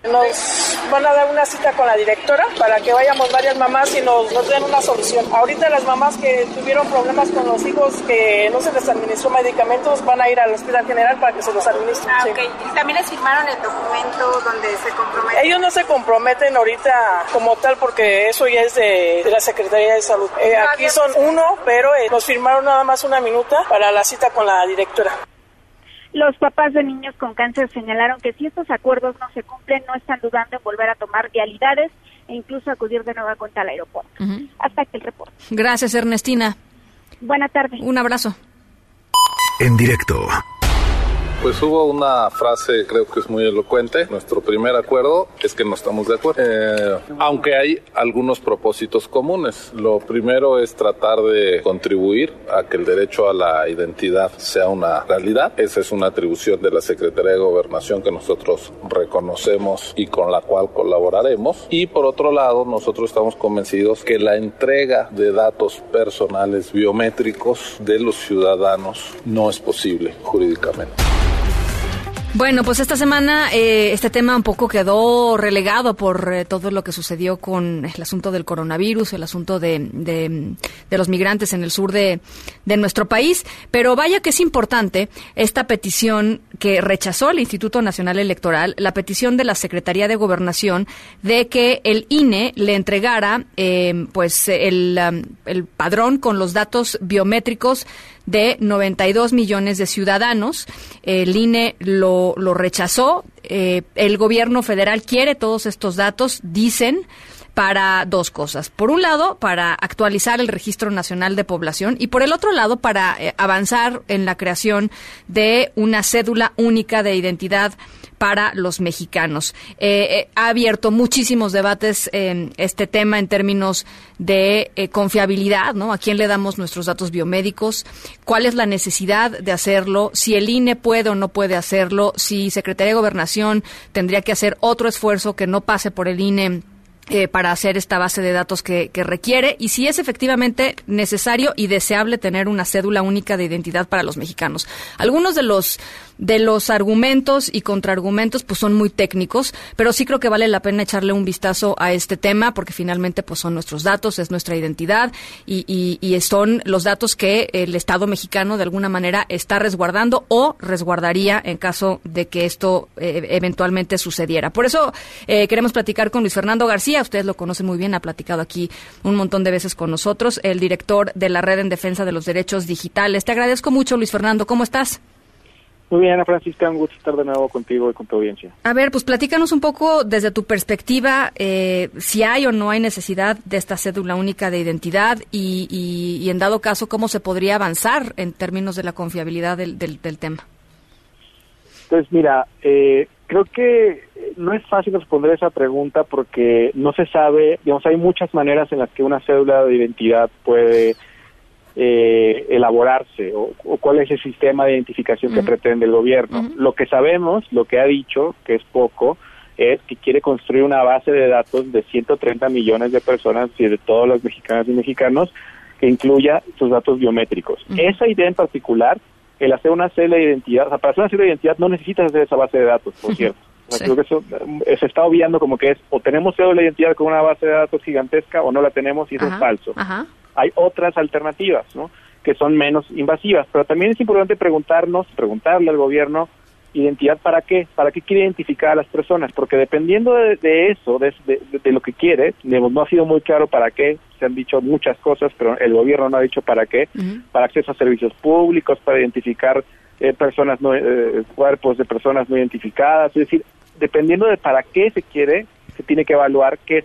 Nos van a dar una cita con la directora para que vayamos varias mamás y nos, nos den una solución. Ahorita las mamás que tuvieron problemas con los hijos que no se les administró medicamentos van a ir al hospital general para que se los administren. Ah, sí. Y también les firmaron el documento donde se comprometen. Ellos no se comprometen ahorita como tal porque eso ya es de, de la Secretaría de Salud. Eh, aquí son uno, pero eh, nos firmaron nada más una minuta para la cita con la directora. Los papás de niños con cáncer señalaron que si estos acuerdos no se cumplen, no están dudando en volver a tomar vialidades e incluso acudir de nueva cuenta al aeropuerto. Hasta aquí el reporte. Gracias, Ernestina. Buena tarde. Un abrazo. En directo. Pues hubo una frase, creo que es muy elocuente. Nuestro primer acuerdo es que no estamos de acuerdo. Eh, aunque hay algunos propósitos comunes. Lo primero es tratar de contribuir a que el derecho a la identidad sea una realidad. Esa es una atribución de la Secretaría de Gobernación que nosotros reconocemos y con la cual colaboraremos. Y por otro lado, nosotros estamos convencidos que la entrega de datos personales biométricos de los ciudadanos no es posible jurídicamente. Bueno, pues esta semana eh, este tema un poco quedó relegado por eh, todo lo que sucedió con el asunto del coronavirus, el asunto de, de, de los migrantes en el sur de, de nuestro país. Pero vaya que es importante esta petición que rechazó el Instituto Nacional Electoral la petición de la Secretaría de Gobernación de que el INE le entregara eh, pues el, um, el padrón con los datos biométricos de 92 millones de ciudadanos. El INE lo, lo rechazó. Eh, el gobierno federal quiere todos estos datos, dicen para dos cosas. Por un lado, para actualizar el Registro Nacional de Población y por el otro lado, para eh, avanzar en la creación de una cédula única de identidad para los mexicanos. Eh, eh, ha abierto muchísimos debates en este tema en términos de eh, confiabilidad, ¿no? ¿A quién le damos nuestros datos biomédicos? ¿Cuál es la necesidad de hacerlo? Si el INE puede o no puede hacerlo, si Secretaría de Gobernación tendría que hacer otro esfuerzo que no pase por el INE eh, para hacer esta base de datos que, requiere y si es efectivamente necesario y deseable tener una cédula única de identidad para los mexicanos. Algunos de los de los argumentos y contraargumentos pues son muy técnicos, pero sí creo que vale la pena echarle un vistazo a este tema porque finalmente pues son nuestros datos, es nuestra identidad y, y, y son los datos que el Estado mexicano de alguna manera está resguardando o resguardaría en caso de que esto eh, eventualmente sucediera. Por eso eh, queremos platicar con Luis Fernando García, ustedes lo conocen muy bien, ha platicado aquí un montón de veces con nosotros, el director de la Red en Defensa de los Derechos Digitales. Te agradezco mucho, Luis Fernando, ¿cómo estás? Muy bien, Ana Francisca, un gusto estar de nuevo contigo y con tu audiencia. A ver, pues platícanos un poco desde tu perspectiva eh, si hay o no hay necesidad de esta cédula única de identidad y, y, y, en dado caso, cómo se podría avanzar en términos de la confiabilidad del, del, del tema. Pues mira, eh, creo que no es fácil responder esa pregunta porque no se sabe, digamos, hay muchas maneras en las que una cédula de identidad puede eh, elaborarse o, o, cuál es el sistema de identificación uh -huh. que pretende el gobierno. Uh -huh. Lo que sabemos, lo que ha dicho, que es poco, es que quiere construir una base de datos de 130 millones de personas y de todos los mexicanos y mexicanos que incluya sus datos biométricos. Uh -huh. Esa idea en particular, el hacer una cédula de identidad, o sea, para hacer una cédula de identidad no necesitas hacer esa base de datos, por cierto. O sea, sí. Creo que eso eh, se está obviando como que es o tenemos cédula de identidad con una base de datos gigantesca o no la tenemos y eso Ajá. es falso. Ajá hay otras alternativas, ¿no? Que son menos invasivas. Pero también es importante preguntarnos, preguntarle al gobierno, identidad para qué, para qué quiere identificar a las personas, porque dependiendo de, de eso, de, de, de, lo que quiere, digamos, no ha sido muy claro para qué, se han dicho muchas cosas, pero el gobierno no ha dicho para qué, uh -huh. para acceso a servicios públicos, para identificar eh, personas no, eh, cuerpos de personas no identificadas, es decir, dependiendo de para qué se quiere, se tiene que evaluar qué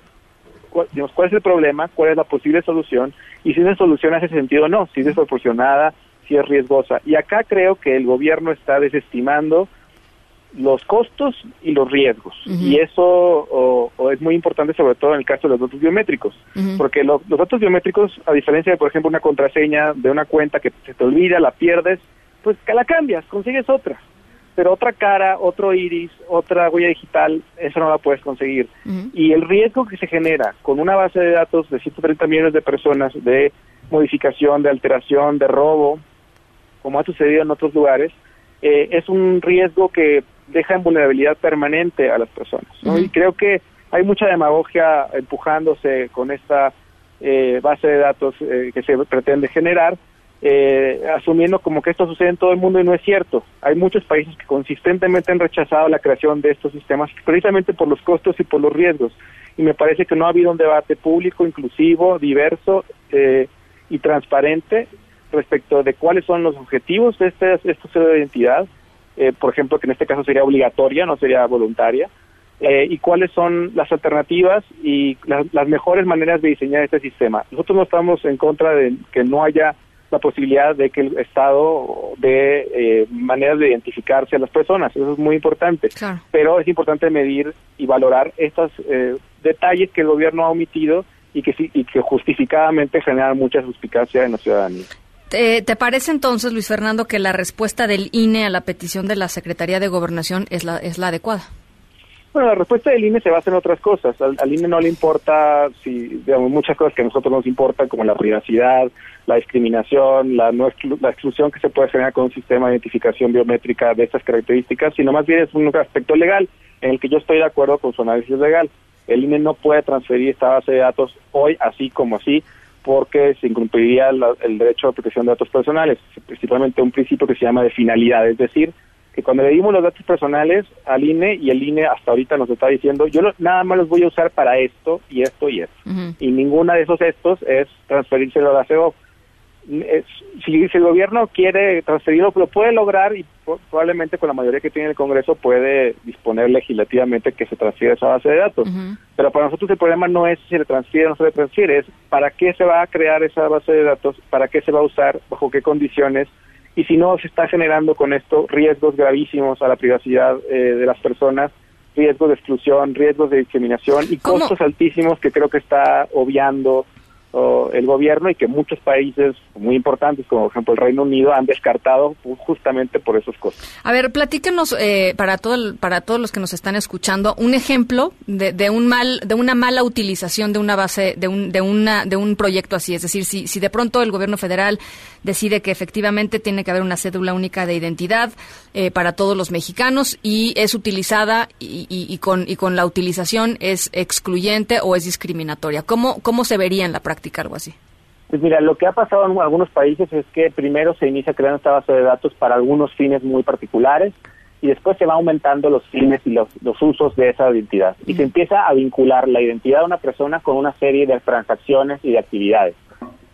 cuál, digamos, cuál es el problema, cuál es la posible solución y si esa solución hace sentido o no, si es desproporcionada, si es riesgosa. Y acá creo que el gobierno está desestimando los costos y los riesgos. Uh -huh. Y eso o, o es muy importante sobre todo en el caso de los datos biométricos, uh -huh. porque lo, los datos biométricos, a diferencia de, por ejemplo, una contraseña de una cuenta que se te olvida, la pierdes, pues que la cambias, consigues otra pero otra cara, otro iris, otra huella digital, eso no la puedes conseguir. Uh -huh. Y el riesgo que se genera con una base de datos de 130 millones de personas de modificación, de alteración, de robo, como ha sucedido en otros lugares, eh, es un riesgo que deja en vulnerabilidad permanente a las personas. ¿no? Uh -huh. Y creo que hay mucha demagogia empujándose con esta eh, base de datos eh, que se pretende generar, eh, asumiendo como que esto sucede en todo el mundo y no es cierto. Hay muchos países que consistentemente han rechazado la creación de estos sistemas precisamente por los costos y por los riesgos. Y me parece que no ha habido un debate público, inclusivo, diverso eh, y transparente respecto de cuáles son los objetivos de este, este de identidad, eh, por ejemplo, que en este caso sería obligatoria, no sería voluntaria, eh, y cuáles son las alternativas y las mejores maneras de diseñar este sistema. Nosotros no estamos en contra de que no haya la posibilidad de que el Estado dé eh, maneras de identificarse a las personas. Eso es muy importante. Claro. Pero es importante medir y valorar estos eh, detalles que el gobierno ha omitido y que, y que justificadamente generan mucha suspicacia en la ciudadanía. ¿Te, ¿Te, parece entonces, Luis Fernando, que la respuesta del INE a la petición de la Secretaría de Gobernación es la, es la adecuada? Bueno, la respuesta del INE se basa en otras cosas. Al, al, INE no le importa, si, digamos, muchas cosas que a nosotros nos importan, como la privacidad, la discriminación, la, no exclu la exclusión que se puede generar con un sistema de identificación biométrica de estas características, sino más bien es un aspecto legal en el que yo estoy de acuerdo con su análisis legal. El INE no puede transferir esta base de datos hoy así como así porque se incumpliría la, el derecho a protección de datos personales, principalmente un principio que se llama de finalidad, es decir, que cuando le dimos los datos personales al INE y el INE hasta ahorita nos está diciendo, yo lo- nada más los voy a usar para esto y esto y esto. Y ninguna de esos estos es transferírselo a la CEO. Es- si, si el gobierno quiere transferirlo, lo puede lograr y probablemente con la mayoría que tiene el Congreso puede disponer legislativamente que se transfiera esa base de datos. Pero para nosotros el problema no es si se le transfiere o no se le transfiere, es para qué se va a crear esa base de datos, para qué se va a usar, bajo qué condiciones, y si no se está generando con esto riesgos gravísimos a la privacidad eh, de las personas, riesgos de exclusión, riesgos de discriminación y ¿Cómo? costos altísimos que creo que está obviando el gobierno y que muchos países muy importantes, como por ejemplo el Reino Unido, han descartado ju- justamente por esos costos. A ver, platíquenos eh, para todo el- para todos los que nos están escuchando un ejemplo de, de un mal de una mala utilización de una base de un de una de un proyecto así, es decir, si si de pronto el gobierno federal decide que efectivamente tiene que haber una cédula única de identidad eh, para todos los mexicanos y es utilizada y, y- y con y con la utilización es excluyente o es discriminatoria, ¿cómo cómo se vería en la práctica algo así? Pues mira, lo que ha pasado en algunos países es que primero se inicia creando esta base de datos para algunos fines muy particulares y después se va aumentando los fines y los, los usos de esa identidad. Y se empieza a vincular la identidad de una persona con una serie de transacciones y de actividades.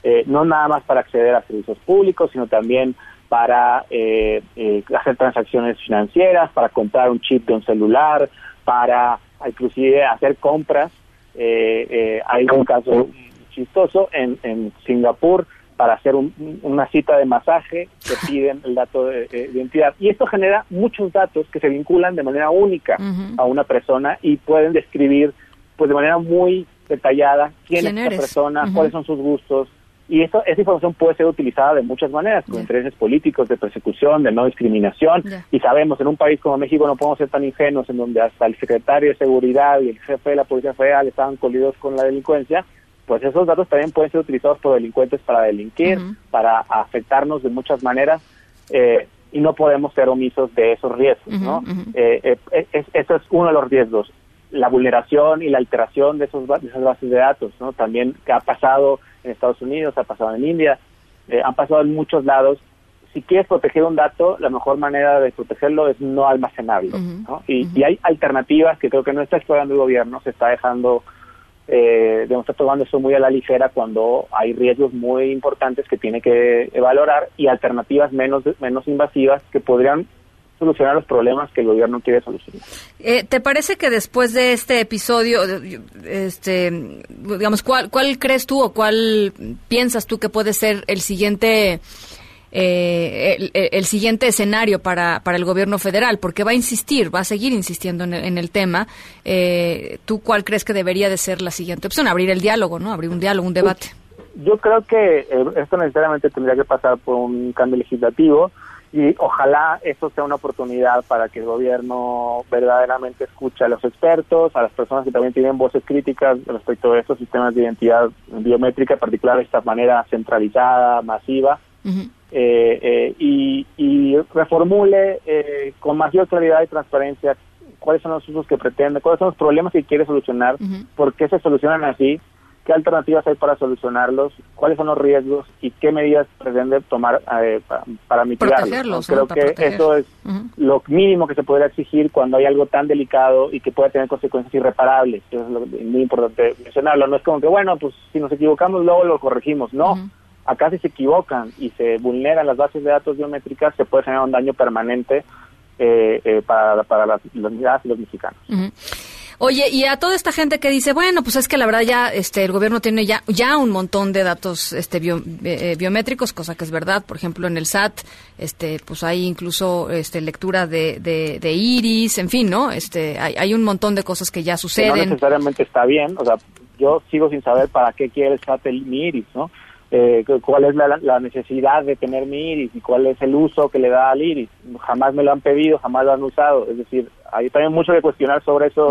Eh, no nada más para acceder a servicios públicos, sino también para eh, eh, hacer transacciones financieras, para comprar un chip de un celular, para inclusive hacer compras. Eh, eh, hay un caso chistoso en, en Singapur para hacer un- una cita de masaje que piden el dato de, de identidad. Y esto genera muchos datos que se vinculan de manera única a una persona y pueden describir pues de manera muy detallada quién, ¿Quién es eres? persona, cuáles son sus gustos. Y eso, esa información puede ser utilizada de muchas maneras, con intereses políticos, de persecución, de no discriminación. Y sabemos, en un país como México no podemos ser tan ingenuos, en donde hasta el secretario de Seguridad y el jefe de la Policía Federal estaban colidos con la delincuencia, pues esos datos también pueden ser utilizados por delincuentes para delinquir, para afectarnos de muchas maneras. eh, y no podemos ser omisos de esos riesgos, ¿no? Eh, eh, es- es- eso es uno de los riesgos, la vulneración y la alteración de, esos, de esas bases de datos, ¿no? También que ha pasado en Estados Unidos, ha pasado en India, eh, han pasado en muchos lados. Si quieres proteger un dato, la mejor manera de protegerlo es no almacenarlo, ¿no? Y, y hay alternativas que creo que no está explorando el gobierno, se está dejando eh, digamos, está tomando eso muy a la ligera cuando hay riesgos muy importantes que tiene que valorar y alternativas menos menos invasivas que podrían solucionar los problemas que el gobierno quiere solucionar. Eh, ¿Te parece que después de este episodio, este, digamos, ¿cuál, cuál crees tú o cuál piensas tú que puede ser el siguiente, eh, el, el siguiente escenario para, para el gobierno federal? Porque va a insistir, va a seguir insistiendo en el, en el tema. Eh, ¿Tú cuál crees que debería de ser la siguiente opción? Abrir el diálogo, ¿no? Abrir un diálogo, un debate. Yo creo que eh, esto necesariamente tendría que pasar por un cambio legislativo y ojalá esto sea una oportunidad para que el gobierno verdaderamente escuche a los expertos, a las personas que también tienen voces críticas respecto de estos sistemas de identidad biométrica, en particular de esta manera centralizada, masiva, eh, y, y reformule eh, con mayor claridad y transparencia cuáles son los usos que pretende, cuáles son los problemas que quiere solucionar, por qué se solucionan así, qué alternativas hay para solucionarlos, cuáles son los riesgos y qué medidas pretende tomar eh, pa- para, mitigarlos. Creo Para que proteger. eso es lo mínimo que se podría exigir cuando hay algo tan delicado y que puede tener consecuencias irreparables. Eso es lo, muy importante mencionarlo. No es como que, bueno, pues si nos equivocamos luego lo corregimos. No. Acá si se equivocan y se vulneran las bases de datos biométricas, se puede generar un daño permanente eh, eh, para, para las, y los mexicanos. Oye, y a toda esta gente que dice, bueno, pues es que la verdad ya este el gobierno tiene ya ya un montón de datos este bio- eh, biométricos, cosa que es verdad, por ejemplo, en el SAT este pues hay incluso este lectura de, de, de iris, en fin, ¿no? Este hay, hay un montón de cosas que ya que no suceden. necesariamente está bien. O sea, yo sigo sin saber para qué quiere el SAT el- mi iris, ¿no? Eh, cu- cuál es la, la necesidad de tener mi iris y cuál es el uso que le da al iris. Jamás me lo han pedido, jamás lo han usado. Es decir, hay también mucho que cuestionar sobre eso.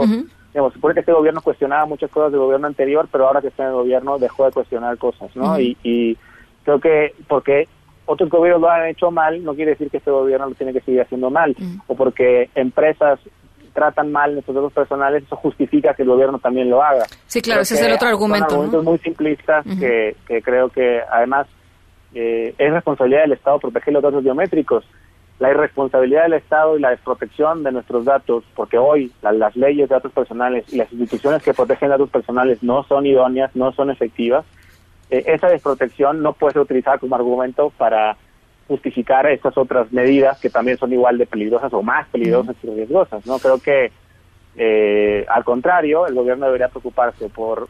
Digamos, supone que este gobierno cuestionaba muchas cosas del gobierno anterior, pero ahora que está en el gobierno dejó de cuestionar cosas, ¿no? Y, y creo que porque otros gobiernos lo han hecho mal, no quiere decir que este gobierno lo tiene que seguir haciendo mal. O porque empresas tratan mal nuestros datos personales, eso justifica que el gobierno también lo haga. Sí, claro, Creo ese es el otro son argumento, ¿no? argumentos muy simplistas que, que creo que además eh, es responsabilidad del Estado proteger los datos biométricos. la irresponsabilidad del Estado y la desprotección de nuestros datos, porque hoy la- las leyes de datos personales y las instituciones que protegen datos personales no son idóneas, no son efectivas, eh, esa desprotección no puede ser utilizada como argumento para justificar estas otras medidas que también son igual de peligrosas o más peligrosas y riesgosas. No creo que, eh, al contrario, el gobierno debería preocuparse por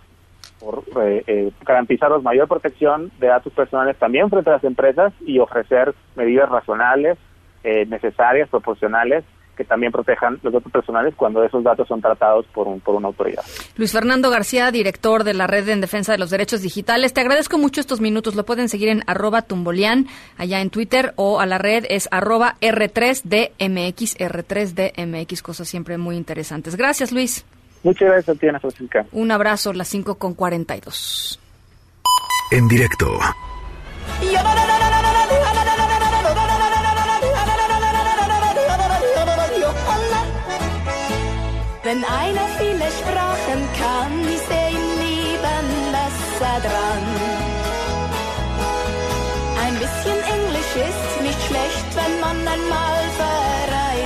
por eh, eh, mayor protección de datos personales también frente a las empresas y ofrecer medidas razonables, eh, necesarias, proporcionales, que también protejan los datos personales cuando esos datos son tratados por, un, por una autoridad. Luis Fernando García, director de la Red en Defensa de los Derechos Digitales. Te agradezco mucho estos minutos. Lo pueden seguir en arroba tumbolian, allá en Twitter, o a la red es arroba R3DMX, R3DMX, cosas siempre muy interesantes. Gracias, Luis. Muchas gracias a ti, Ana Francisca. Un abrazo, las 5 con 42. En directo.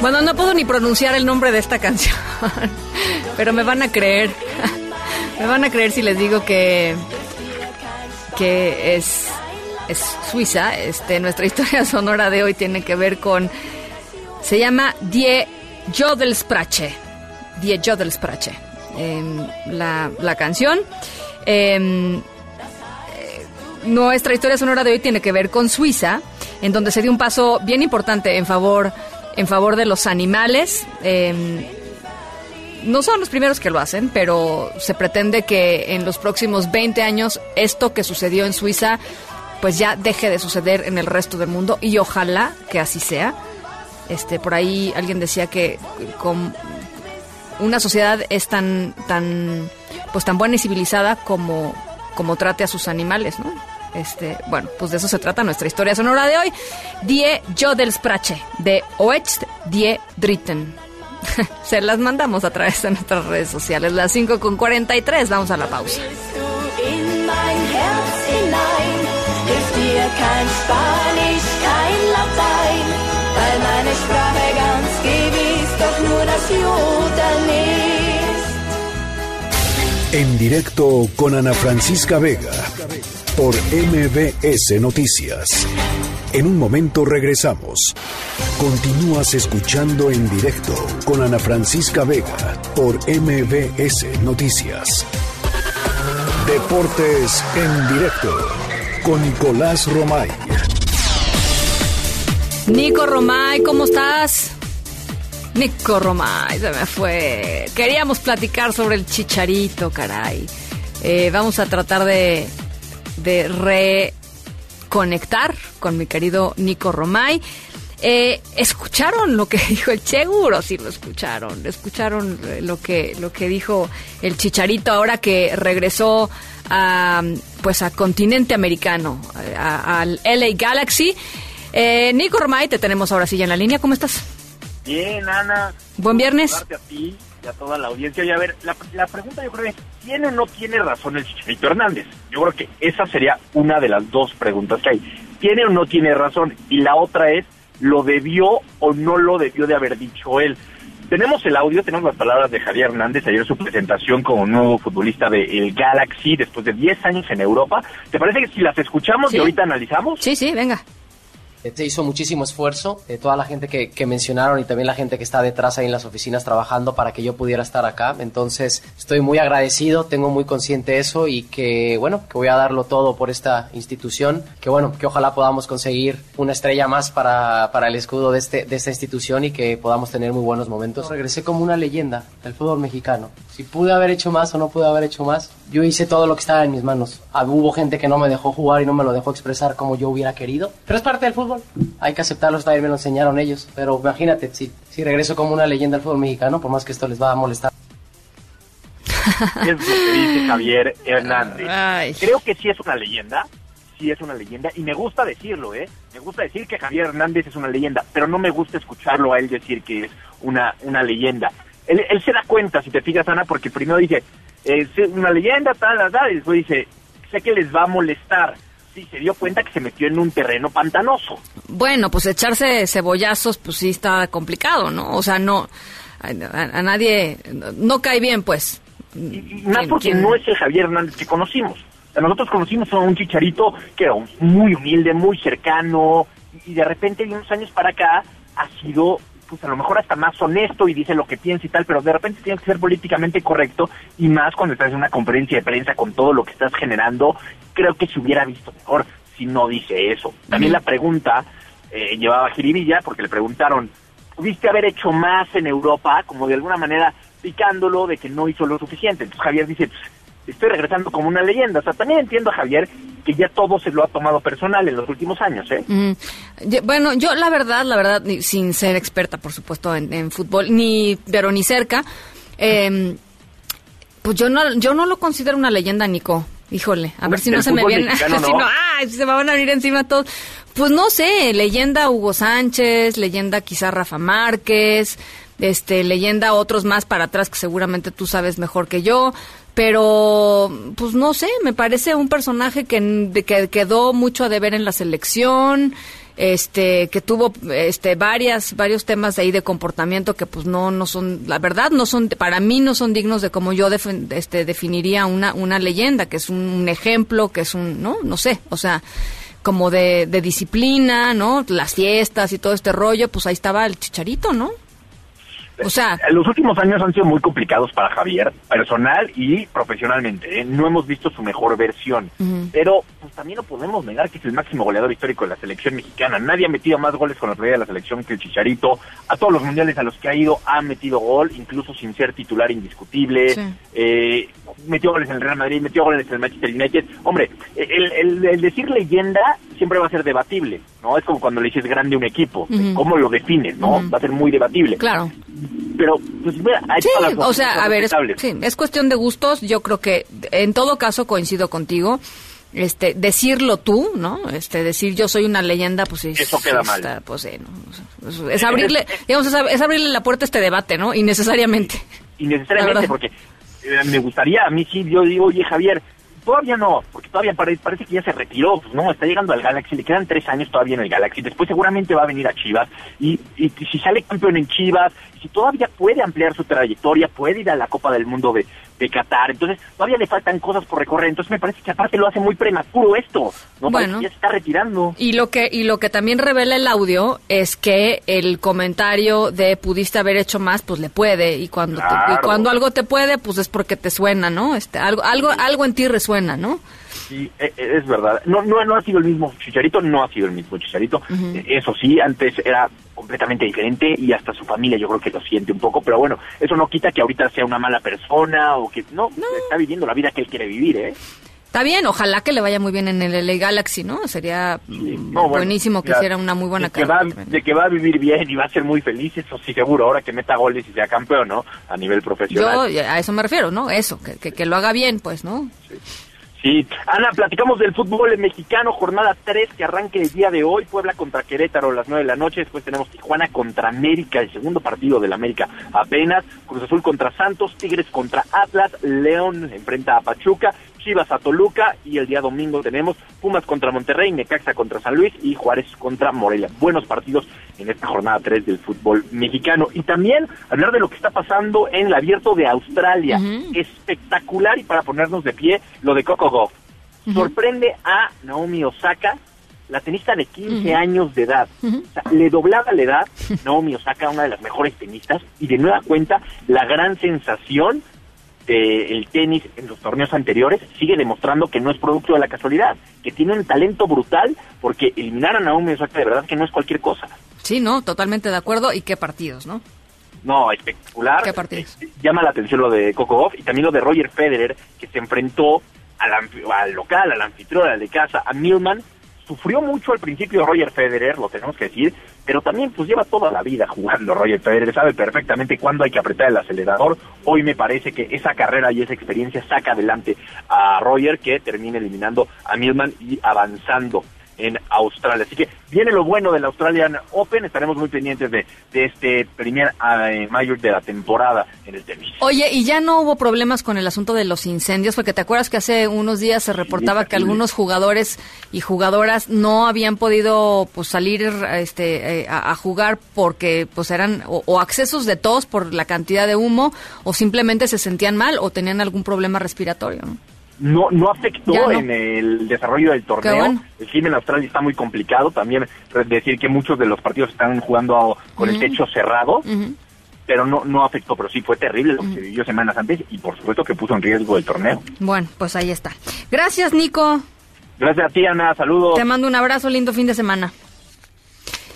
Bueno, no puedo ni pronunciar el nombre de esta canción, pero me van a creer. Me van a creer si les digo que que es es suiza. Este, nuestra historia sonora de hoy tiene que ver con se llama Die Jodelsprache. Die Jodelsprache. em, la, la canción. Em, eh, nuestra historia sonora de hoy tiene que ver con Suiza, en donde se dio un paso bien importante en favor, en favor de los animales. Em, no son los primeros que lo hacen, pero se pretende que en los próximos 20 años esto que sucedió en Suiza pues ya deje de suceder en el resto del mundo y ojalá que así sea. Este por ahí alguien decía que con una sociedad es tan tan pues tan buena y civilizada como como trate a sus animales, ¿no? Este, bueno, pues de eso se trata nuestra historia sonora de hoy. Die Jodelsprache de Oecht Die Dritten. Se las mandamos a través de nuestras redes sociales. Las 5 con 43. Vamos a la pausa. kein Spanisch, kein En directo con Ana Francisca Vega por MBS Noticias. En un momento regresamos. Continúas escuchando en directo con Ana Francisca Vega por MBS Noticias. Deportes en directo con Nicolás Romay. Nico Romay, ¿cómo estás? Nico Romay, se me fue. Queríamos platicar sobre el chicharito, caray. Eh, vamos a tratar de, de reconectar con mi querido Nico Romay. Eh, ¿Escucharon lo que dijo el Seguro? Sí, lo escucharon. Escucharon eh, lo que, lo que dijo el Chicharito ahora que regresó a, pues a continente americano, al LA Galaxy. Nico Romay, te tenemos ahora sí ya en la línea. ¿Cómo estás? Bien, Ana. Buen viernes. A ti y a toda la audiencia. Y a ver, la, la pregunta yo creo es, ¿tiene o no tiene razón el Chicharito Hernández? Yo creo que esa sería una de las dos preguntas que hay. ¿Tiene o no tiene razón? Y la otra es, ¿lo debió o no lo debió de haber dicho él? Tenemos el audio, tenemos las palabras de Javier Hernández ayer su presentación como nuevo futbolista del Galaxy después de 10 años en Europa. ¿Te parece que si las escuchamos Sí. y ahorita analizamos? Sí, sí, venga. Eh, Se hizo muchísimo esfuerzo, de toda la gente que, que mencionaron y también la gente que está detrás ahí en las oficinas trabajando para que yo pudiera estar acá. Entonces estoy muy agradecido, tengo muy consciente eso y que bueno, que voy a darlo todo por esta institución, que bueno, que ojalá podamos conseguir una estrella más para, para el escudo de, este, de esta institución y que podamos tener muy buenos momentos. Regresé como una leyenda del fútbol mexicano. Si pude haber hecho más o no pude haber hecho más, yo hice todo lo que estaba en mis manos. Ah, Hubo gente que no me dejó jugar y no me lo dejó expresar como yo hubiera querido, pero es parte del fútbol. Hay que aceptarlo, también me lo enseñaron ellos. Pero imagínate, si, si regreso como una leyenda del fútbol mexicano, por más que esto les va a molestar. es lo que dice Javier Hernández. Creo que sí es una leyenda, sí es una leyenda, y me gusta decirlo, ¿eh? Me gusta decir que Javier Hernández es una leyenda, pero no me gusta escucharlo a él decir que es una, una leyenda. Él, él se da cuenta, si te fijas, Ana, porque primero dice, es una leyenda, tal, tal, tal, y después dice, sé que les va a molestar. sí se dio cuenta que se metió en un terreno pantanoso. Bueno, pues echarse cebollazos, pues sí está complicado, ¿no? O sea, no, a, nadie, no cae bien, pues. Y más porque no es el Javier Hernández que conocimos. Nosotros conocimos a un chicharito que era muy humilde, muy cercano, y de repente de unos años para acá ha sido, pues a lo mejor hasta más honesto y dice lo que piensa y tal, pero de repente tiene que ser políticamente correcto y más cuando estás en una conferencia de prensa con todo lo que estás generando, creo que se hubiera visto mejor si no dice eso. También la pregunta eh, llevaba a Jiribilla porque le preguntaron, ¿pudiste haber hecho más en Europa? Como de alguna manera picándolo de que no hizo lo suficiente. Entonces Javier dice, pues, estoy regresando como una leyenda. O sea, también entiendo a Javier que ya todo se lo ha tomado personal en los últimos años, ¿eh? Mm, bueno, yo la verdad, la verdad, sin ser experta, por supuesto, en, en fútbol, ni, pero ni cerca, eh, pues yo no, yo no lo considero una leyenda, Nico. Híjole, a ver si no se me viene, mexicano, si ¿no? no, ay, se me van a venir encima todos. Pues no sé, leyenda Hugo Sánchez, leyenda quizá Rafa Márquez, este, leyenda otros más para atrás que seguramente tú sabes mejor que yo, pero pues no sé, me parece un personaje que, que quedó mucho a deber en la selección, este, que tuvo este varias varios temas de ahí de comportamiento que pues no no son la verdad no son para mí no son dignos de como yo este definiría una una leyenda que es un, ejemplo que es un no no sé o sea como de disciplina no las fiestas y todo este rollo pues ahí estaba el chicharito no o sea Los últimos años han sido muy complicados para Javier, personal y profesionalmente. ¿eh? No hemos visto su mejor versión. Pero pues también no podemos negar que es el máximo goleador histórico de la selección mexicana. Nadie ha metido más goles con la playa de la selección que el Chicharito. A todos los mundiales a los que ha ido ha metido gol, incluso sin ser titular indiscutible. Sí. Eh, metió goles en el Real Madrid, metió goles en el Manchester United. Hombre, el, el- el decir leyenda siempre va a ser debatible, ¿no? Es como cuando le dices grande a un equipo. Ujú. ¿Cómo lo defines, no? Va a ser muy debatible. claro Pero, pues mira, hay Sí, todas las o sea, a ver, es, sí, es cuestión de gustos. Yo creo que en todo caso coincido contigo. Este, decirlo tú, ¿no? Este, decir yo soy una leyenda, pues sí. Eso queda mal. está, pues sí, ¿no? Es, es abrirle, digamos, es, ab- es abrirle la puerta a este debate, ¿no? Innecesariamente. Innecesariamente porque eh, me gustaría, a mí sí, yo digo, oye Javier, todavía no, porque todavía pare- parece que ya se retiró, pues no, está llegando al Galaxy, le quedan tres años todavía en el Galaxy, después seguramente va a venir a Chivas, y, y si sale campeón en Chivas, si todavía puede ampliar su trayectoria, puede ir a la Copa del Mundo de, de Qatar, entonces todavía le faltan cosas por recorrer, entonces me parece que aparte lo hace muy prematuro esto, ¿no? Bueno. ya se está retirando. Y lo que y lo que también revela el audio es que el comentario de pudiste haber hecho más, pues le puede y cuando te- y cuando algo te puede, pues es porque te suena, ¿no? Este algo algo algo en ti resuena, ¿no? Sí, e- e- es verdad. No, no, no ha sido el mismo Chicharito, no ha sido el mismo Chicharito. Eso sí, antes era completamente diferente y hasta su familia yo creo que lo siente un poco, pero bueno, eso no quita que ahorita sea una mala persona o que no, está viviendo la vida que él quiere vivir, ¿eh? Está bien, ojalá que le vaya muy bien en el LA Galaxy, ¿no? Sería mm, No, bueno, buenísimo que ya, hiciera una muy buena de que, va, carrera. de que va a vivir bien y va a ser muy feliz, eso sí seguro, ahora que meta goles y sea campeón, ¿no? A nivel Yo profesional. eh, a eso me refiero, ¿no? Eso, que, que, que lo haga bien, pues, ¿no? Sí, Ana, platicamos del fútbol mexicano, jornada 3 que arranque el día de hoy, Puebla contra Querétaro a las 9 de la noche, después tenemos Tijuana contra América, el segundo partido del América apenas, Cruz Azul contra Santos, Tigres contra Atlas, León enfrenta a Pachuca, Chivas a Toluca y el día domingo tenemos Pumas contra Monterrey, Necaxa contra San Luis y Juárez contra Morelia. Buenos partidos en esta jornada 3 del fútbol mexicano. Y también hablar de lo que está pasando en el abierto de Australia. Espectacular y para ponernos de pie lo de Coco Gauff. Sorprende a Naomi Osaka, la tenista de 15 años de edad. O sea, le doblaba la edad Naomi Osaka, una de las mejores tenistas, y de nueva cuenta la gran sensación del tenis en los torneos anteriores sigue demostrando que no es producto de la casualidad, que tiene un talento brutal, porque eliminar a Naomi Osaka de verdad que no es cualquier cosa. Sí, no, totalmente de acuerdo. ¿Y qué partidos, no? No, espectacular. ¿Qué partidos? Eh, llama la atención lo de Coco Gauff y también lo de Roger Federer, que se enfrentó al, al local, al anfitrión, al de casa, a Milman. Sufrió mucho al principio Roger Federer, lo tenemos que decir, pero también pues lleva toda la vida jugando Roger Federer, sabe perfectamente cuándo hay que apretar el acelerador. Hoy me parece que esa carrera y esa experiencia saca adelante a Roger, que termina eliminando a Milman y avanzando. En Australia. Así que viene lo bueno del Australian Open, estaremos muy pendientes de, de este primer eh, mayor de la temporada en el tenis. Oye, y ya no hubo problemas con el asunto de los incendios, porque te acuerdas que hace unos días se reportaba que algunos jugadores y jugadoras no habían podido pues salir este eh, a, a jugar porque pues eran o, o accesos de tos por la cantidad de humo o simplemente se sentían mal o tenían algún problema respiratorio, ¿no? No no afectó no. en el desarrollo del torneo. Bueno. El clima en Australia está muy complicado. También decir que muchos de los partidos están jugando a- con el Ujú. techo cerrado, pero no no afectó. Pero sí fue terrible lo que se vivió semanas antes y por supuesto que puso en riesgo el torneo. Bueno, pues ahí está. Gracias, Nico. Gracias a ti, Ana. Saludos. Te mando un abrazo, lindo fin de semana.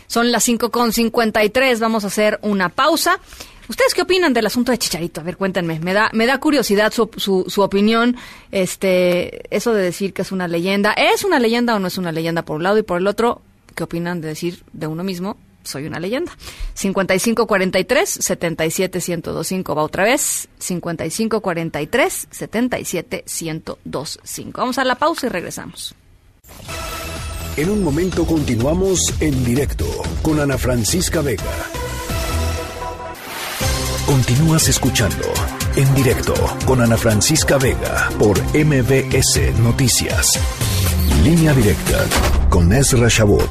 Son las 5.53, vamos a hacer una pausa. ¿Ustedes qué opinan del asunto de Chicharito? A ver, cuéntenme. Me da, me da curiosidad su, su, su opinión. Este, eso de decir que es una leyenda. ¿Es una leyenda o no es una leyenda por un lado? Y por el otro, ¿qué opinan de decir de uno mismo? Soy una leyenda. 5543 77 1025 va otra vez. 5543 77 1025. Vamos a la pausa y regresamos. En un momento continuamos en directo con Ana Francisca Vega. Continúas escuchando en directo con Ana Francisca Vega por MBS Noticias. Línea directa con Ezra Shabot.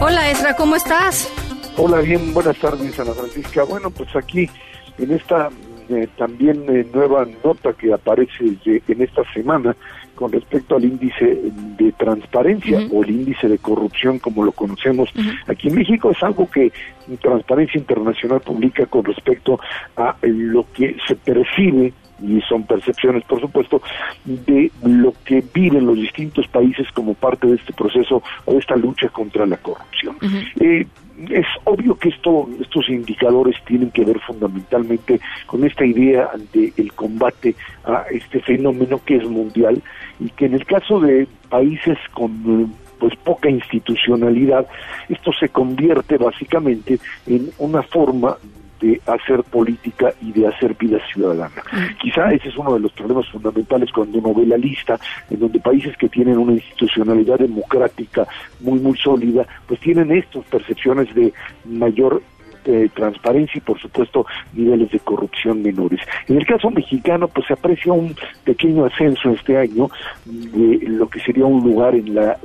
Hola, Ezra, ¿cómo estás? Hola, bien, buenas tardes, Ana Francisca. Bueno, pues aquí en esta eh, también eh, nueva nota que aparece de- en esta semana con respecto al índice de transparencia o el índice de corrupción como lo conocemos aquí en México es algo que Transparencia Internacional publica con respecto a lo que se percibe y son percepciones, por supuesto, de lo que viven los distintos países como parte de este proceso o de esta lucha contra la corrupción. Eh, es obvio que esto, estos indicadores tienen que ver fundamentalmente con esta idea del combate a este fenómeno que es mundial y que en el caso de países con pues poca institucionalidad, esto se convierte básicamente en una forma de hacer política y de hacer vida ciudadana. Quizá ese es uno de los problemas fundamentales cuando uno ve la lista, en donde países que tienen una institucionalidad democrática muy, muy sólida, pues tienen estas percepciones de mayor eh, transparencia y por supuesto niveles de corrupción menores. En el caso mexicano pues se aprecia un pequeño ascenso este año de lo que sería un lugar en la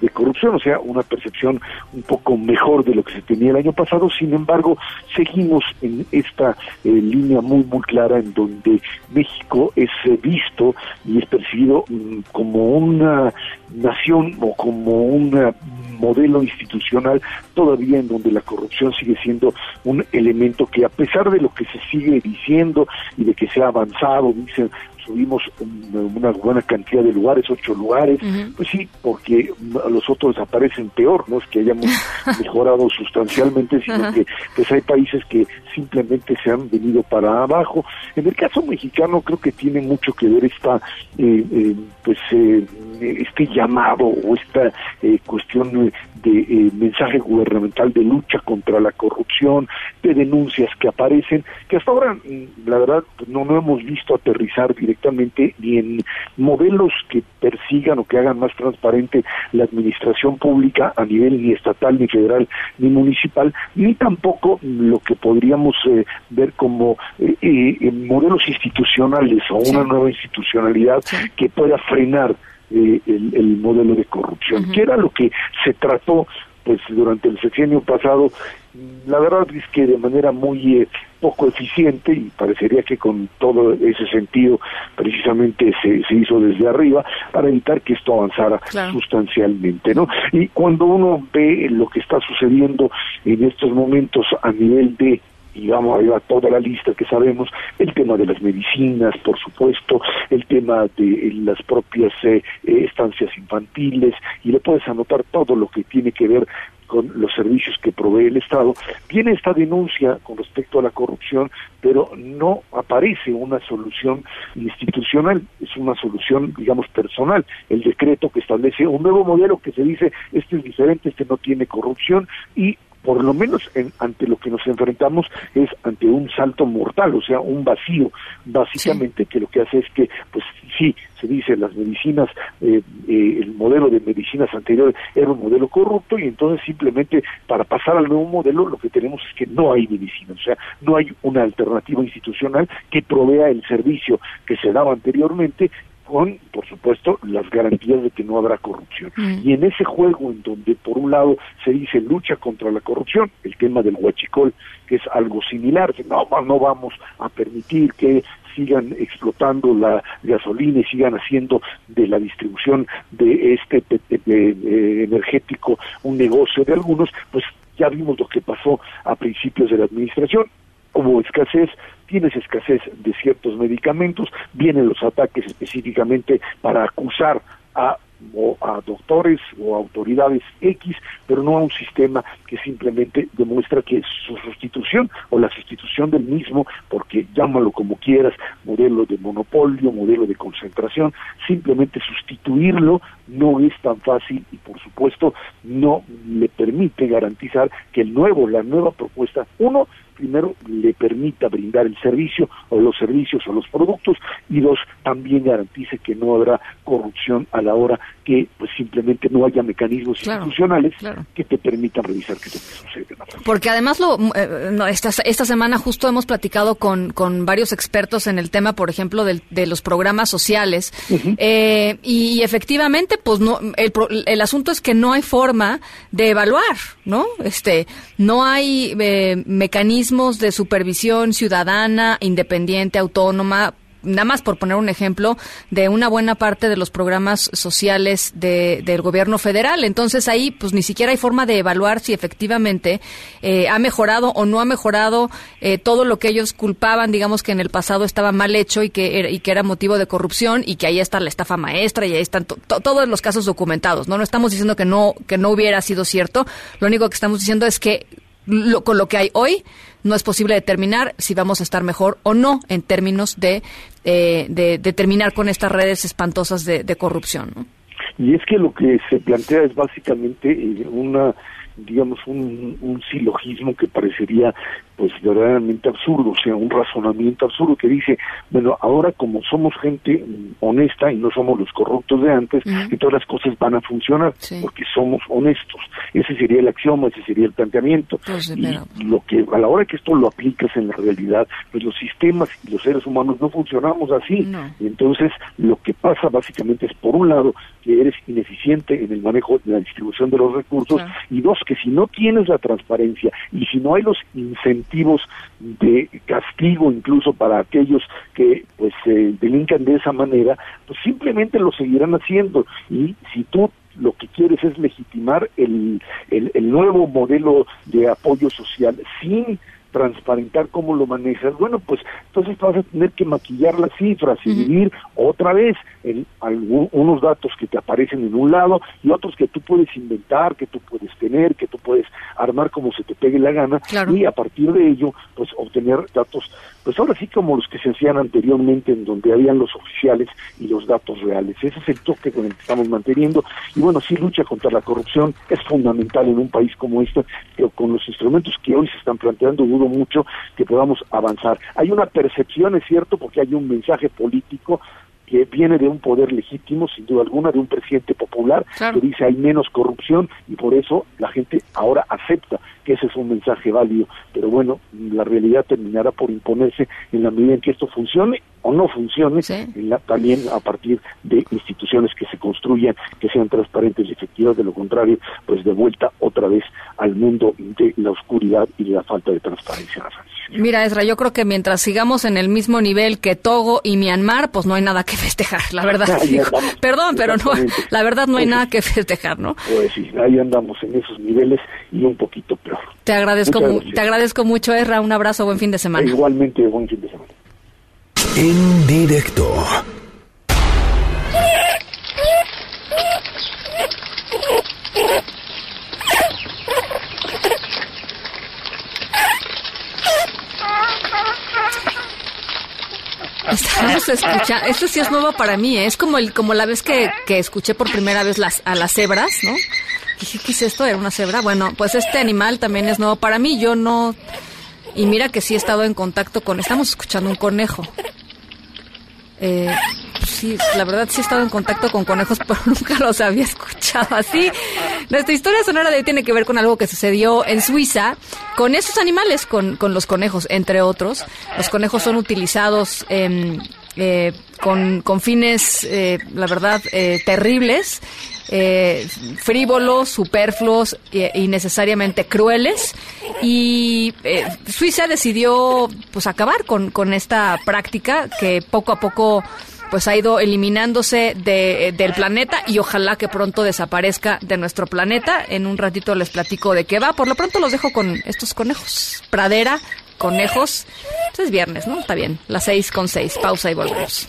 de corrupción, o sea, una percepción un poco mejor de lo que se tenía el año pasado, sin embargo, seguimos en esta eh, línea muy, muy clara en donde México es eh, visto y es percibido mm, como una nación o como un eh, modelo institucional todavía en donde la corrupción sigue siendo un elemento que a pesar de lo que se sigue diciendo y de que se ha avanzado, dicen subimos un- una buena cantidad de lugares, ocho lugares, pues sí, porque los otros aparecen peor, no es que hayamos mejorado sustancialmente, sino que pues hay países que simplemente se han venido para abajo. En el caso mexicano creo que tiene mucho que ver esta, eh, eh, pues eh, este llamado o esta eh, cuestión de eh, mensaje gubernamental de lucha contra la corrupción, de denuncias que aparecen, que hasta ahora, mm, la verdad, no, no hemos visto aterrizar directamente ni en modelos que persigan o que hagan más transparente la administración pública a nivel ni estatal, ni federal, ni municipal, ni tampoco lo que podríamos eh, ver como eh, eh, modelos institucionales o una nueva institucionalidad que pueda frenar eh, el, el modelo de corrupción, que era lo que se trató pues durante el sexenio pasado, la verdad es que de manera muy eh, poco eficiente y parecería que con todo ese sentido precisamente se, se hizo desde arriba para evitar que esto avanzara Claro. sustancialmente, ¿no? Y cuando uno ve lo que está sucediendo en estos momentos a nivel de y vamos arriba toda la lista que sabemos, el tema de las medicinas, por supuesto, el tema de las propias eh, eh, estancias infantiles, y le puedes anotar todo lo que tiene que ver con los servicios que provee el Estado. Viene esta denuncia con respecto a la corrupción, pero no aparece una solución institucional, es una solución, digamos, personal. El decreto que establece un nuevo modelo que se dice, este es diferente, este no tiene corrupción, y por lo menos en- ante lo que nos enfrentamos es ante un salto mortal, o sea, un vacío, básicamente que lo que hace es que, pues sí, se dice las medicinas, eh, eh, el modelo de medicinas anteriores era un modelo corrupto y entonces simplemente para pasar al nuevo modelo lo que tenemos es que no hay medicina, o sea, no hay una alternativa institucional que provea el servicio que se daba anteriormente con, por supuesto, las garantías de que no habrá corrupción. Y en ese juego en donde, por un lado, se dice lucha contra la corrupción, el tema del huachicol, que es algo similar, que no, no vamos a permitir que sigan explotando la gasolina y sigan haciendo de la distribución de este pe- eh, energético un negocio de algunos, pues ya vimos lo que pasó a principios de la administración hubo escasez, tienes escasez de ciertos medicamentos, vienen los ataques específicamente para acusar a o a doctores o autoridades X, pero no a un sistema que simplemente demuestra que su sustitución o la sustitución del mismo, porque llámalo como quieras, modelo de monopolio, modelo de concentración, simplemente sustituirlo no es tan fácil y por supuesto no le permite garantizar que el nuevo, la nueva propuesta, uno, primero le permita brindar el servicio o los servicios o los productos y dos, también garantice que no habrá corrupción a la hora que pues simplemente no haya mecanismos institucionales que te permitan revisar qué es lo que sucede. Porque además lo, eh, no, esta, esta semana justo hemos platicado con, con varios expertos en el tema, por ejemplo, del- de los programas sociales. Eh, y efectivamente, pues no, el, el asunto es que no hay forma de evaluar, ¿no? Este, no hay eh, mecanismos de supervisión ciudadana, independiente, autónoma, nada más por poner un ejemplo, de una buena parte de los programas sociales de- del gobierno federal. Entonces ahí, pues ni siquiera hay forma de evaluar si efectivamente eh, ha mejorado o no ha mejorado eh, todo lo que ellos culpaban, digamos que en el pasado estaba mal hecho y que era, y que era motivo de corrupción y que ahí está la estafa maestra y ahí están to- to- todos los casos documentados. No, no estamos diciendo que no que no hubiera sido cierto. Lo único que estamos diciendo es que lo- con lo que hay hoy no es posible determinar si vamos a estar mejor o no en términos de, eh, de, terminar con estas redes espantosas de, de corrupción. ¿no? Y es que lo que se plantea es básicamente eh, una, digamos, un, un silogismo que parecería pues verdaderamente absurdo, o sea, un razonamiento absurdo que dice, bueno, ahora como somos gente honesta y no somos los corruptos de antes, y todas las cosas van a funcionar, porque somos honestos. Ese sería el axioma, ese sería el planteamiento. Pues, y lo que a la hora que esto lo aplicas en la realidad, pues los sistemas y los seres humanos no funcionamos así. Y entonces lo que pasa básicamente es, por un lado, que eres ineficiente en el manejo de la distribución de los recursos, y dos, que si no tienes la transparencia y si no hay los incentivos de castigo incluso para aquellos que pues eh, delincan de esa manera, pues simplemente lo seguirán haciendo. Y si tú lo que quieres es legitimar el, el, el nuevo modelo de apoyo social sin transparentar cómo lo manejas, bueno, pues entonces vas a tener que maquillar las cifras y vivir otra vez en algún- unos datos que te aparecen en un lado y otros que tú puedes inventar, que tú puedes tener, que tú puedes armar como se te pegue la gana y a partir de ello, pues obtener datos, pues ahora sí como los que se hacían anteriormente en donde habían los oficiales y los datos reales. Ese es el toque con el que estamos manteniendo y bueno, sí lucha contra la corrupción es fundamental en un país como este, pero con los instrumentos que hoy se están planteando dudo mucho que podamos avanzar. Hay una percepción, es cierto, porque hay un mensaje político que viene de un poder legítimo, sin duda alguna, de un presidente popular que dice hay menos corrupción y por eso la gente ahora acepta que ese es un mensaje válido. Pero bueno, la realidad terminará por imponerse en la medida en que esto funcione o no funcione, la- también a partir de instituciones que se construyan, que sean transparentes y efectivas, de lo contrario, pues de vuelta otra vez al mundo de la oscuridad y de la falta de transparencia. Mira, Ezra, yo creo que mientras sigamos en el mismo nivel que Togo y Myanmar, pues no hay nada que festejar, la verdad. Andamos. perdón, pero no, la verdad no hay nada que festejar, ¿no? Pues sí, ahí andamos en esos niveles y un poquito peor. Te agradezco, te agradezco mucho, Ezra. Un abrazo, buen fin de semana. Igualmente, buen fin de semana. En directo. Estamos escuchando, esto sí es nuevo para mí, ¿eh? es como el, como la vez que, que escuché por primera vez las, a las cebras, ¿no? Dije, ¿qué es esto? ¿Era una cebra? Bueno, pues este animal también es nuevo para mí. Yo no... Y mira que sí he estado en contacto con... Estamos escuchando un conejo. Eh, sí, la verdad sí he estado en contacto con conejos, pero nunca los había escuchado así. Nuestra historia sonora de hoy tiene que ver con algo que sucedió en Suiza con esos animales, con, con los conejos, entre otros. Los conejos son utilizados em, eh, con, con fines, eh, la verdad, eh, terribles. eh, frívolos, superfluos e innecesariamente crueles y eh, Suiza decidió pues acabar con, con esta práctica que poco a poco pues ha ido eliminándose de- del planeta y ojalá que pronto desaparezca de nuestro planeta. En un ratito les platico de qué va. Por lo pronto los dejo con estos conejos. Pradera, conejos. Pues es viernes, ¿no? Está bien. Las seis con seis. Pausa y volvemos.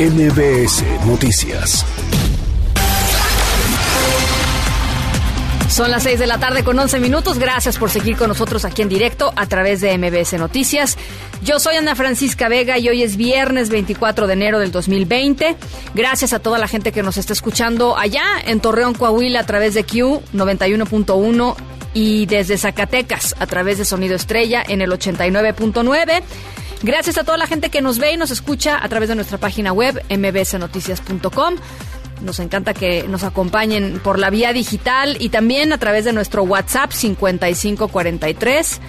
MBS Noticias. Son las 6 de la tarde con 11 minutos. Gracias por seguir con nosotros aquí en directo a través de MBS Noticias. Yo soy Ana Francisca Vega y hoy es viernes 24 de enero del 2020. Gracias a toda la gente que nos está escuchando allá en Torreón, Coahuila a través de Q 91.1 y desde Zacatecas a través de Sonido Estrella en el 89.9. Gracias a toda la gente que nos ve y nos escucha a través de nuestra página web mbsnoticias.com. Nos encanta que nos acompañen por la vía digital y también a través de nuestro WhatsApp 5543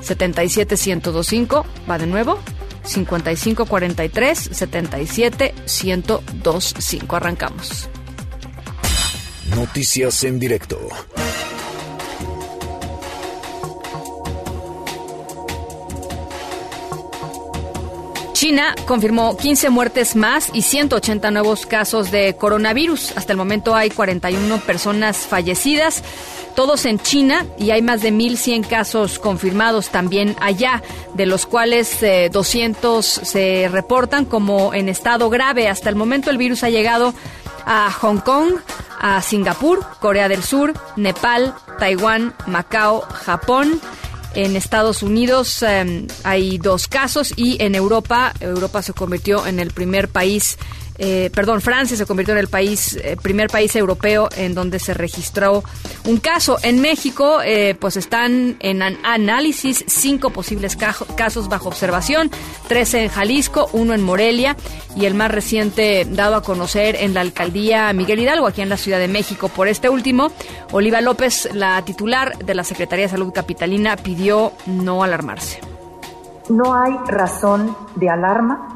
77125. Va de nuevo. 5543 77125. Arrancamos. Noticias en directo. China confirmó 15 muertes más y 180 nuevos casos de coronavirus. Hasta el momento hay 41 personas fallecidas, todos en China, y hay más de 1.100 casos confirmados también allá, de los cuales eh, 200 se reportan como en estado grave. Hasta el momento el virus ha llegado a Hong Kong, a Singapur, Corea del Sur, Nepal, Taiwán, Macao, Japón. En Estados Unidos eh, hay dos casos y en Europa, Europa se convirtió en el primer país, eh, perdón, Francia se convirtió en el país, eh, primer país europeo en donde se registró un caso. En México, eh, pues están en an- análisis cinco posibles casos bajo observación, tres en Jalisco, uno en Morelia y el más reciente dado a conocer en la alcaldía Miguel Hidalgo, aquí en la Ciudad de México. Por este último, Oliva López, la titular de la Secretaría de Salud Capitalina, pidió no alarmarse. No hay razón de alarma,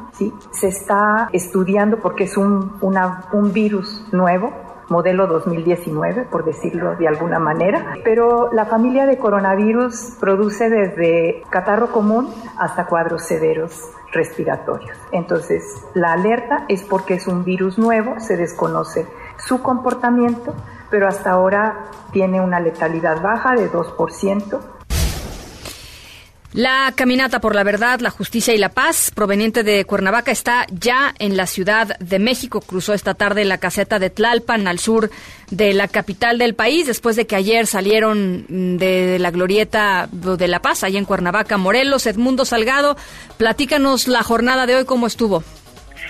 Se está estudiando porque es un, un virus nuevo, modelo 2019, por decirlo de alguna manera, pero la familia de coronavirus produce desde catarro común hasta cuadros severos respiratorios. Entonces, la alerta es porque es un virus nuevo, se desconoce su comportamiento, pero hasta ahora tiene una letalidad baja de 2%. La caminata por la verdad, la justicia y la paz, proveniente de Cuernavaca, está ya en la Ciudad de México. Cruzó esta tarde la caseta de Tlalpan, al sur de la capital del país, después de que ayer salieron mm, de la glorieta de La Paz, allá en Cuernavaca, Morelos. Edmundo Salgado, platícanos la jornada de hoy, ¿cómo estuvo?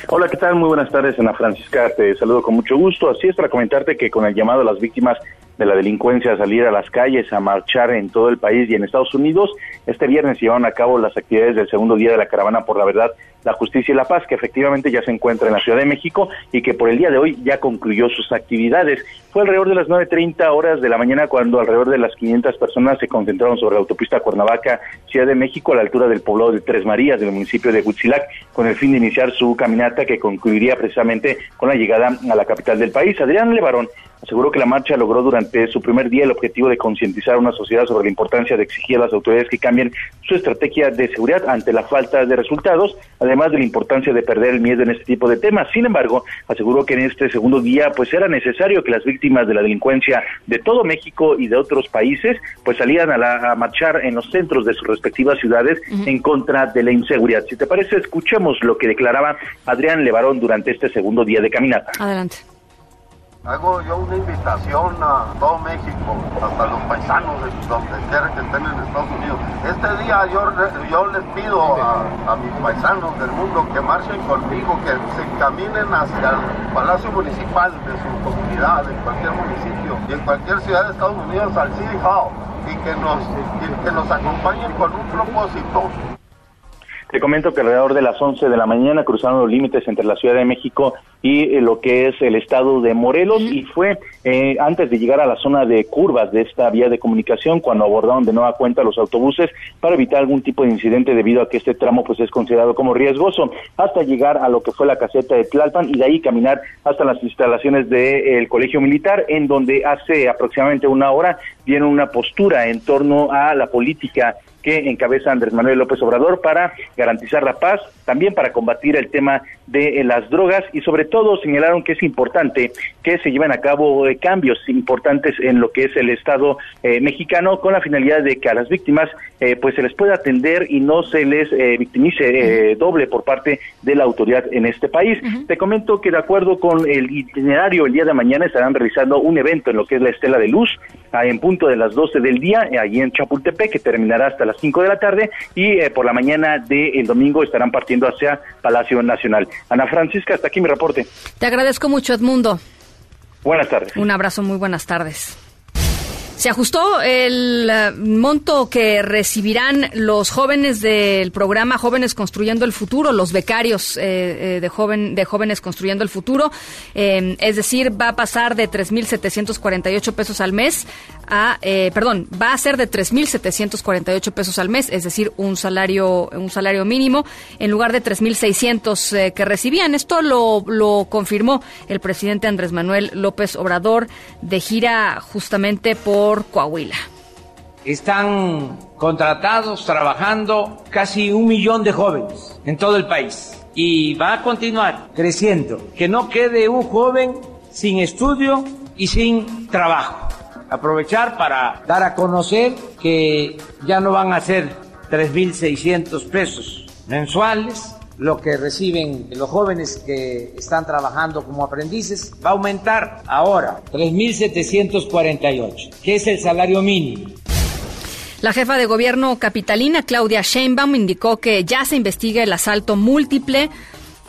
Hola, ¿qué tal? Muy buenas tardes, Ana Francisca. Te saludo con mucho gusto. Así es para comentarte que con el llamado a las víctimas de la delincuencia a salir a las calles, a marchar en todo el país y en Estados Unidos, este viernes se llevaron a cabo las actividades del segundo día de la caravana por la verdad, la justicia y la paz, que efectivamente ya se encuentra en la Ciudad de México y que por el día de hoy ya concluyó sus actividades. Fue alrededor de las 9.30 horas de la mañana cuando alrededor de las 500 personas se concentraron sobre la autopista Cuernavaca, Ciudad de México, a la altura del poblado de Tres Marías, del municipio de Huitzilac, con el fin de iniciar su caminata que concluiría precisamente con la llegada a la capital del país. Adrián Levarón, aseguró que la marcha logró durante su primer día el objetivo de concientizar a una sociedad sobre la importancia de exigir a las autoridades que cambien su estrategia de seguridad ante la falta de resultados, además de la importancia de perder el miedo en este tipo de temas. Sin embargo, aseguró que en este segundo día pues era necesario que las víctimas de la delincuencia de todo México y de otros países pues salieran a, la- a marchar en los centros de sus respectivas ciudades en contra de la inseguridad. Si te parece, escuchemos lo que declaraba Adrián Levarón durante este segundo día de caminata. Adelante. Hago yo una invitación a todo México, hasta los paisanos de donde quiera que estén en Estados Unidos. Este día yo, yo les pido a, a mis paisanos del mundo que marchen conmigo, que se encaminen hacia el Palacio Municipal de su comunidad, en cualquier municipio y en cualquier ciudad de Estados Unidos, al City Hall, y que nos, y que nos acompañen con un propósito. Te comento que alrededor de las 11 de la mañana cruzaron los límites entre la Ciudad de México y eh, lo que es el estado de Morelos y fue eh, antes de llegar a la zona de curvas de esta vía de comunicación cuando abordaron de nueva cuenta los autobuses para evitar algún tipo de incidente debido a que este tramo pues es considerado como riesgoso hasta llegar a lo que fue la caseta de Tlalpan y de ahí caminar hasta las instalaciones del Colegio Militar en donde hace aproximadamente una hora dieron una postura en torno a la política que encabeza Andrés Manuel López Obrador para garantizar la paz, también para combatir el tema de eh, las drogas y sobre todo señalaron que es importante que se lleven a cabo eh, cambios importantes en lo que es el Estado eh, mexicano con la finalidad de que a las víctimas eh, pues se les pueda atender y no se les eh, victimice doble por parte de la autoridad en este país. Te comento que de acuerdo con el itinerario el día de mañana estarán realizando un evento en lo que es la Estela de Luz en punto de las 12 del día eh, allí en Chapultepec que terminará hasta las 5 de la tarde y eh, por la mañana del domingo estarán partiendo hacia Palacio Nacional. Ana Francisca, hasta aquí mi reporte. Te agradezco mucho, Edmundo. Buenas tardes. Un abrazo, muy buenas tardes. Se ajustó el eh, monto que recibirán los jóvenes del programa Jóvenes Construyendo el Futuro, los becarios eh, eh, de, joven, de Jóvenes Construyendo el Futuro. Eh, es decir, va a pasar de 3.748 pesos al mes a, perdón, va a ser de 3.748 pesos al mes, es decir, un salario, un salario mínimo, en lugar de 3.600 eh, que recibían. Esto lo, lo confirmó el presidente Andrés Manuel López Obrador de gira justamente por Coahuila. Están contratados, trabajando casi un millón de jóvenes en todo el país y va a continuar creciendo. Que no quede un joven sin estudio y sin trabajo. Aprovechar para dar a conocer que ya no van a ser 3.600 pesos mensuales, lo que reciben los jóvenes que están trabajando como aprendices, va a aumentar ahora 3.748, que es el salario mínimo. La jefa de gobierno capitalina, Claudia Sheinbaum, indicó que ya se investiga el asalto múltiple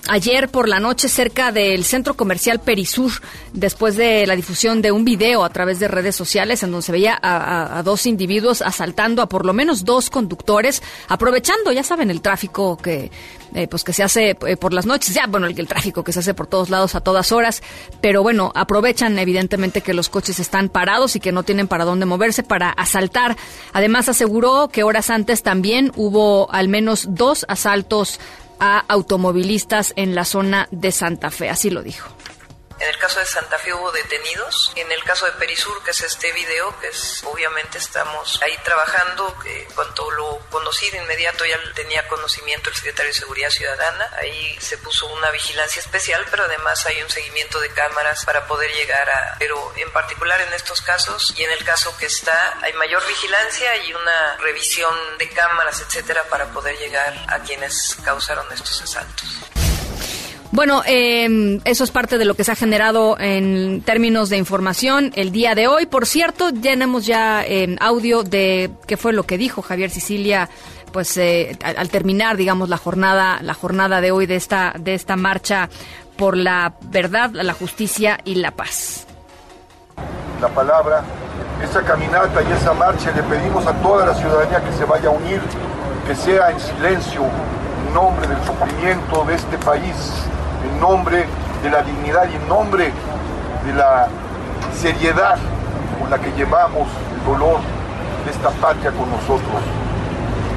ayer por la noche cerca del centro comercial Perisur, después de la difusión de un video a través de redes sociales en donde se veía a, dos individuos asaltando a por lo menos dos conductores, aprovechando, ya saben, el tráfico que eh, pues que se hace eh, por las noches, ya bueno, el tráfico que se hace por todos lados a todas horas, pero bueno, aprovechan evidentemente que los coches están parados y que no tienen para dónde moverse para asaltar. Además aseguró que horas antes también hubo al menos dos asaltos a automovilistas en la zona de Santa Fe, así lo dijo. En el caso de Santa Fe hubo detenidos. En el caso de Perisur, que es este video, que es obviamente estamos ahí trabajando. Que cuando lo conocí de inmediato ya tenía conocimiento el secretario de Seguridad Ciudadana. Ahí se puso una vigilancia especial, pero además hay un seguimiento de cámaras para poder llegar a. Pero en particular en estos casos y en el caso que está, hay mayor vigilancia y una revisión de cámaras, etcétera, para poder llegar a quienes causaron estos asaltos. Bueno, eh, eso es parte de lo que se ha generado en términos de información el día de hoy. Por cierto, tenemos ya eh, audio de qué fue lo que dijo Javier Sicilia, pues eh, al, al terminar, digamos, la jornada, la jornada de hoy de esta de esta marcha por la verdad, la justicia y la paz. la palabra, esa caminata y esa marcha le pedimos a toda la ciudadanía que se vaya a unir, que sea en silencio, en nombre del sufrimiento de este país, en nombre de la dignidad y en nombre de la seriedad con la que llevamos el dolor de esta patria con nosotros.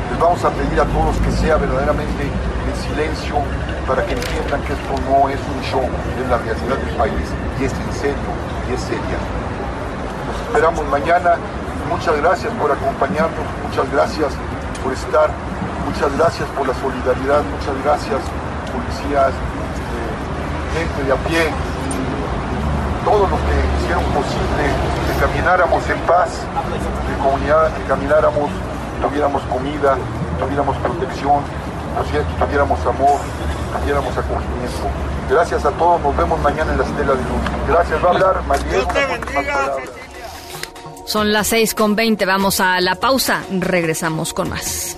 Les vamos a pedir a todos que sea verdaderamente en silencio para que entiendan que esto no es un show, es la realidad del país y es en serio y es seria. Nos esperamos mañana. Muchas gracias por acompañarnos, muchas gracias por estar, muchas gracias por la solidaridad, muchas gracias policías, gente de a pie, todos los que hicieron posible que camináramos en paz, que, comunidad, que camináramos, tuviéramos comida, tuviéramos protección, tuviéramos amor, tuviéramos acogimiento. Gracias a todos, nos vemos mañana en la Estela de Luz. Gracias, va a hablar palabras. Son las 6 con 20, vamos a la pausa, regresamos con más.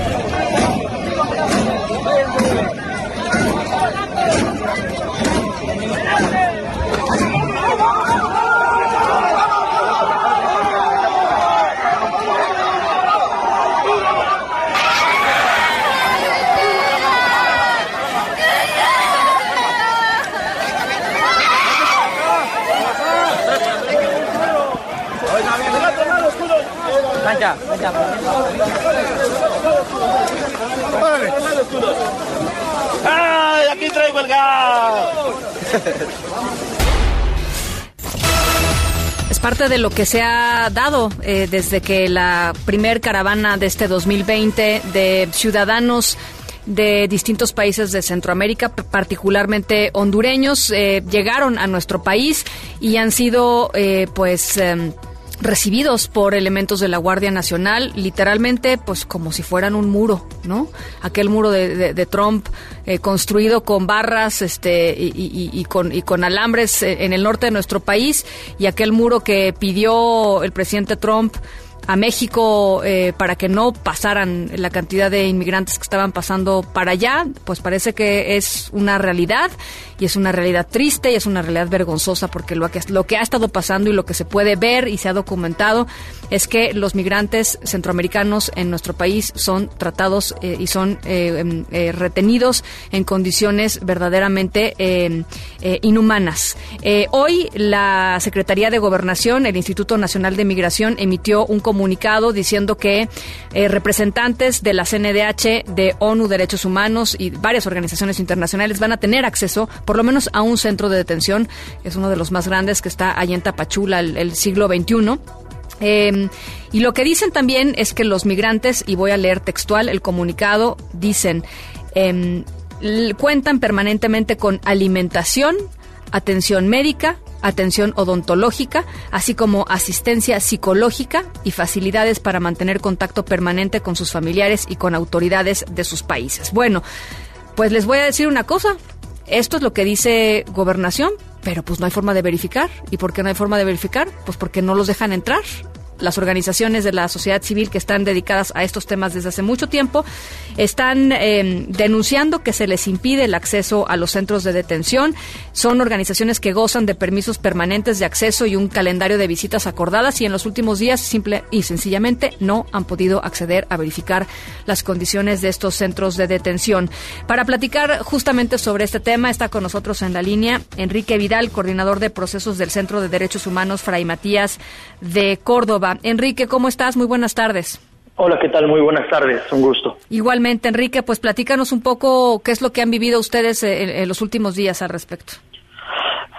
¡Ay, aquí traigo el gas! Es parte de lo que se ha dado eh, desde que la primer caravana de este 2020 de ciudadanos de distintos países de Centroamérica, particularmente hondureños, eh, llegaron a nuestro país y han sido, eh, pues, em, recibidos por elementos de la Guardia Nacional, literalmente, pues, como si fueran un muro, ¿no? Aquel muro de, Trump eh, construido con barras, este, y con, y con alambres eh, en el norte de nuestro país, y aquel muro que pidió el presidente Trump a México eh, para que no pasaran la cantidad de inmigrantes que estaban pasando para allá, pues parece que es una realidad y es una realidad triste y es una realidad vergonzosa porque lo que, lo que ha estado pasando y lo que se puede ver y se ha documentado es que los migrantes centroamericanos en nuestro país son tratados eh, y son eh, em, eh, retenidos en condiciones verdaderamente inhumanas. Hoy la Secretaría de Gobernación, el Instituto Nacional de Migración, emitió un comunicado diciendo que representantes de la CNDH, de ONU Derechos Humanos y varias organizaciones internacionales van a tener acceso por lo menos a un centro de detención, es uno de los más grandes que está allá en Tapachula, el, el siglo XXI. Eh, y lo que dicen también es que los migrantes, y voy a leer textual el comunicado, dicen, l- cuentan permanentemente con alimentación, atención médica, atención odontológica, así como asistencia psicológica y facilidades para mantener contacto permanente con sus familiares y con autoridades de sus países. Bueno, pues les voy a decir una cosa. Esto es lo que dice gobernación, pero pues no hay forma de verificar. ¿Y por qué no hay forma de verificar? Pues porque no los dejan entrar. Las organizaciones de la sociedad civil que están dedicadas a estos temas desde hace mucho tiempo están eh, denunciando que se les impide el acceso a los centros de detención. Son organizaciones que gozan de permisos permanentes de acceso y un calendario de visitas acordadas y en los últimos días simple y sencillamente no han podido acceder a verificar las condiciones de estos centros de detención. Para platicar justamente sobre este tema está con nosotros en la línea Enrique Vidal, coordinador de procesos del Centro de Derechos Humanos Fray Matías de Córdoba. Enrique, ¿cómo estás? Muy buenas tardes. Hola, ¿qué tal? Muy buenas tardes, un gusto. Igualmente, Enrique, pues platícanos un poco qué es lo que han vivido ustedes eh, en, en los últimos días al respecto.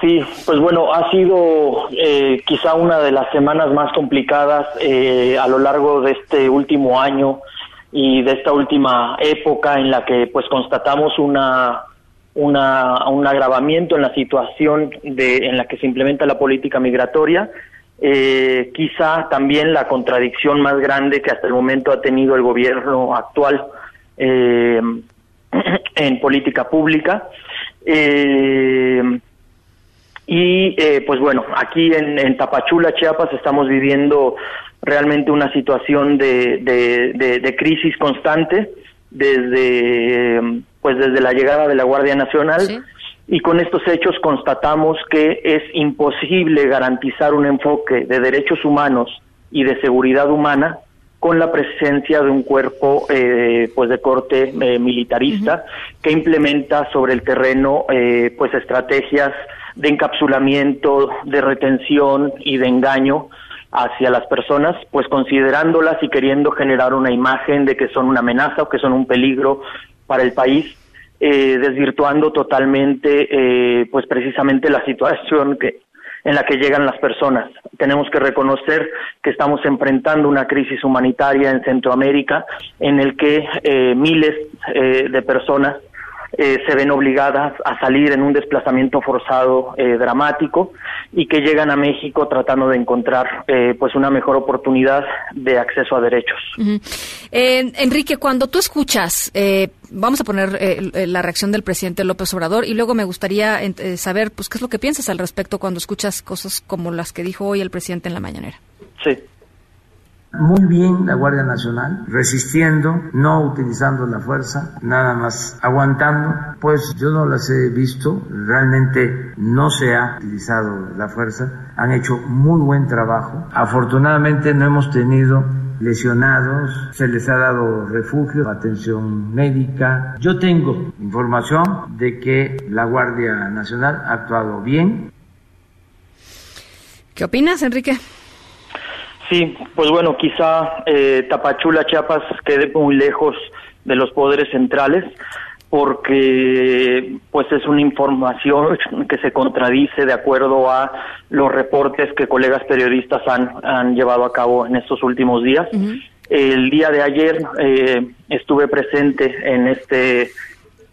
Sí, pues bueno, ha sido eh, quizá una de las semanas más complicadas eh, a lo largo de este último año y de esta última época en la que pues constatamos una, una un agravamiento en la situación de, en la que se implementa la política migratoria. Eh, quizá también la contradicción más grande que hasta el momento ha tenido el gobierno actual eh, en política pública. Eh, y eh, pues bueno, aquí en, Tapachula, Chiapas, estamos viviendo realmente una situación de, de, crisis constante desde pues desde la llegada de la Guardia Nacional. Y con estos hechos constatamos que es imposible garantizar un enfoque de derechos humanos y de seguridad humana con la presencia de un cuerpo eh, pues de corte eh, militarista que implementa sobre el terreno eh, pues estrategias de encapsulamiento, de retención y de engaño hacia las personas, pues considerándolas y queriendo generar una imagen de que son una amenaza o que son un peligro para el país, eh, desvirtuando totalmente, eh, pues precisamente la situación que en la que llegan las personas. Tenemos que reconocer que estamos enfrentando una crisis humanitaria en Centroamérica en el que eh, miles eh, de personas eh, se ven obligadas a salir en un desplazamiento forzado eh, dramático y que llegan a México tratando de encontrar eh, pues una mejor oportunidad de acceso a derechos. Eh, Enrique, cuando tú escuchas, eh, vamos a poner eh, la reacción del presidente López Obrador y luego me gustaría saber, pues, qué es lo que piensas al respecto cuando escuchas cosas como las que dijo hoy el presidente en la mañanera. Sí. Muy bien la Guardia Nacional, resistiendo, no utilizando la fuerza, nada más aguantando. Pues yo no las he visto, realmente no se ha utilizado la fuerza, han hecho muy buen trabajo. Afortunadamente no hemos tenido lesionados, se les ha dado refugio, atención médica. Yo tengo información de que la Guardia Nacional ha actuado bien, ¿Qué opinas, Enrique? Sí, pues bueno, quizá eh, Tapachula, Chiapas quede muy lejos de los poderes centrales porque pues es una información que se contradice de acuerdo a los reportes que colegas periodistas han, han llevado a cabo en estos últimos días. El día de ayer eh, estuve presente en este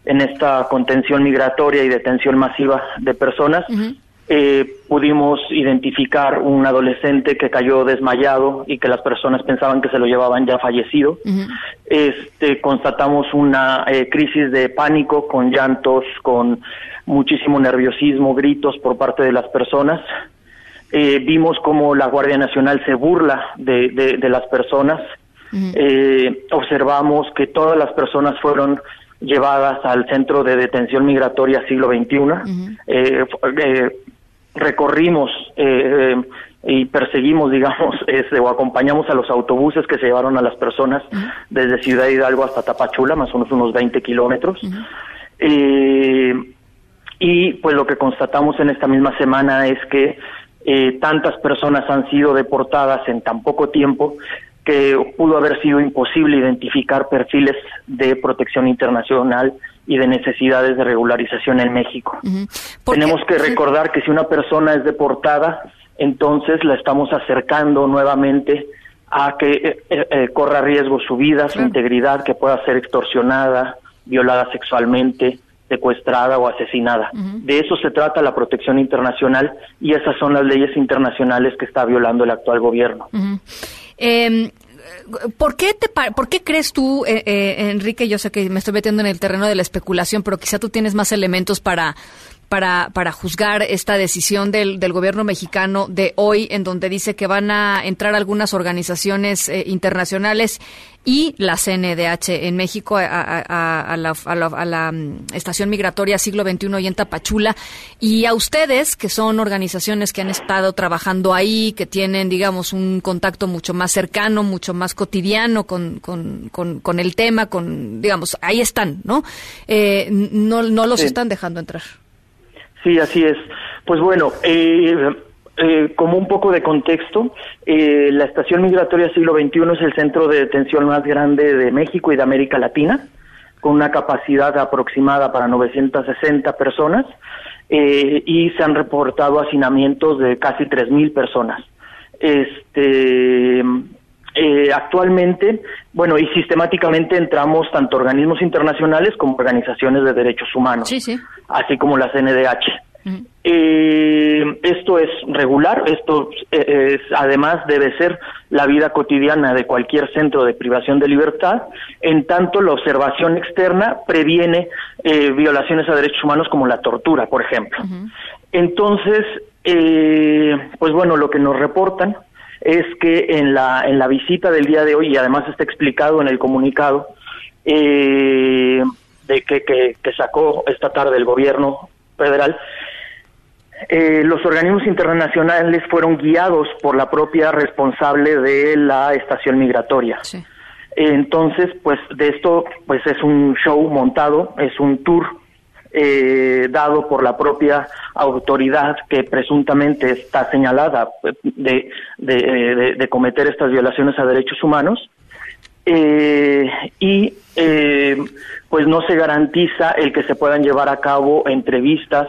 en esta contención migratoria y detención masiva de personas. Eh, pudimos identificar un adolescente que cayó desmayado y que las personas pensaban que se lo llevaban ya fallecido. Este, constatamos una eh, crisis de pánico con llantos, con muchísimo nerviosismo, gritos por parte de las personas. Eh, vimos cómo la Guardia Nacional se burla de, de- de las personas. Eh, observamos que todas las personas fueron llevadas al centro de detención migratoria siglo XXI. Eh, fu- eh, recorrimos eh, eh, y perseguimos, digamos, este, o acompañamos a los autobuses que se llevaron a las personas desde Ciudad Hidalgo hasta Tapachula, más o menos unos 20 kilómetros. Eh, y pues lo que constatamos en esta misma semana es que eh, tantas personas han sido deportadas en tan poco tiempo que pudo haber sido imposible identificar perfiles de protección internacional y de necesidades de regularización en México. Tenemos que recordar que si una persona es deportada, entonces la estamos acercando nuevamente a que eh, eh, eh, corra riesgo su vida, su integridad, que pueda ser extorsionada, violada sexualmente, secuestrada o asesinada. De eso se trata la protección internacional y esas son las leyes internacionales que está violando el actual gobierno. Eh, ¿Por qué, te, ¿Por qué crees tú, eh, eh, Enrique? Yo sé que me estoy metiendo en el terreno de la especulación, pero quizá tú tienes más elementos para, para, para juzgar esta decisión del, del gobierno mexicano de hoy, en donde dice que van a entrar algunas organizaciones eh, internacionales y la CNDH en México a, a- a- a la, a la- la, mm, estación migratoria siglo XXI y en Tapachula. Y a ustedes, que son organizaciones que han estado trabajando ahí, que tienen, digamos, un contacto mucho más cercano, mucho más cotidiano con, con, con, con el tema, con, digamos, ahí están, ¿no? Eh, no, no los Sí. están dejando entrar. Sí, así es. Pues bueno, eh, eh, como un poco de contexto, eh, la Estación Migratoria Siglo XXI es el centro de detención más grande de México y de América Latina, con una capacidad aproximada para 960 personas eh, y se han reportado hacinamientos de casi 3.000 personas. Este, eh, actualmente, bueno, y sistemáticamente entramos tanto organismos internacionales como organizaciones de derechos humanos, así como la CNDH. Eh, esto es regular, esto eh, es, además debe ser la vida cotidiana de cualquier centro de privación de libertad, en tanto la observación externa previene eh, violaciones a derechos humanos como la tortura, por ejemplo. Entonces, eh, pues bueno, lo que nos reportan es que en la, en la visita del día de hoy, y además está explicado en el comunicado eh, de que, que, que sacó esta tarde el gobierno federal, Eh, los organismos internacionales fueron guiados por la propia responsable de la estación migratoria. Entonces, pues de esto, pues es un show montado, es un tour eh, dado por la propia autoridad que presuntamente está señalada eh, de, de, de- de cometer estas violaciones a derechos humanos eh, y eh, pues no se garantiza el que se puedan llevar a cabo entrevistas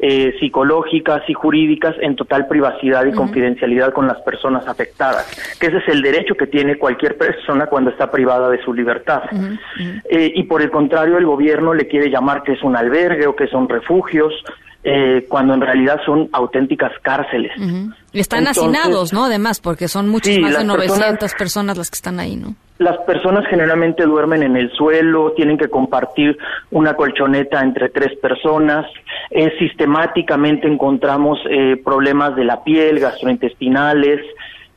eh, psicológicas y jurídicas en total privacidad y Ujú. confidencialidad con las personas afectadas, que ese es el derecho que tiene cualquier persona cuando está privada de su libertad. Eh, y por el contrario, el gobierno le quiere llamar que es un albergue o que son refugios, eh, cuando en realidad son auténticas cárceles. Y están Entonces- hacinados, ¿no? Además, porque son muchas Sí, más de las personas- 900 personas las que están ahí, ¿no? Las personas generalmente duermen en el suelo, tienen que compartir una colchoneta entre tres personas. Eh, sistemáticamente encontramos eh, problemas de la piel, gastrointestinales,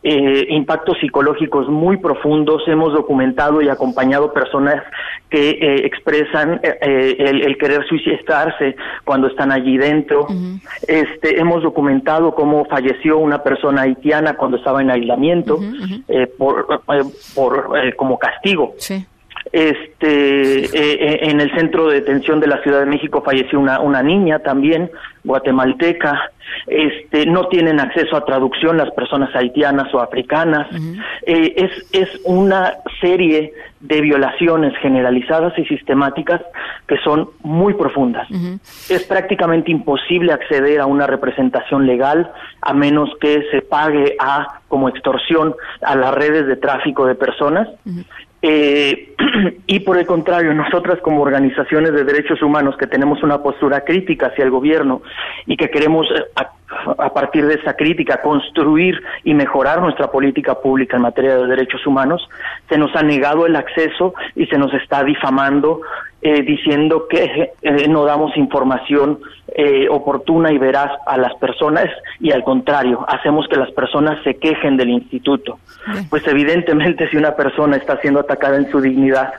eh, impactos psicológicos muy profundos. Hemos documentado y acompañado personas que eh, expresan eh, eh, el, el querer suicidarse cuando están allí dentro. Este, hemos documentado cómo falleció una persona haitiana cuando estaba en aislamiento eh, por, por como castigo. Este, eh, eh, en el centro de detención de la Ciudad de México falleció una, una niña también, guatemalteca. Este, no tienen acceso a traducción las personas haitianas o africanas. Eh, es, es una serie de violaciones generalizadas y sistemáticas que son muy profundas. Es prácticamente imposible acceder a una representación legal a menos que se pague a como extorsión a las redes de tráfico de personas. Eh, y por el contrario, nosotras como organizaciones de derechos humanos que tenemos una postura crítica hacia el gobierno y que queremos eh, a, partir de esa crítica construir y mejorar nuestra política pública en materia de derechos humanos, se nos ha negado el acceso y se nos está difamando eh, diciendo que eh, no damos información eh, oportuna y veraz a las personas y al contrario, hacemos que las personas se quejen del instituto. Pues evidentemente si una persona está siendo atacada en su dignidad,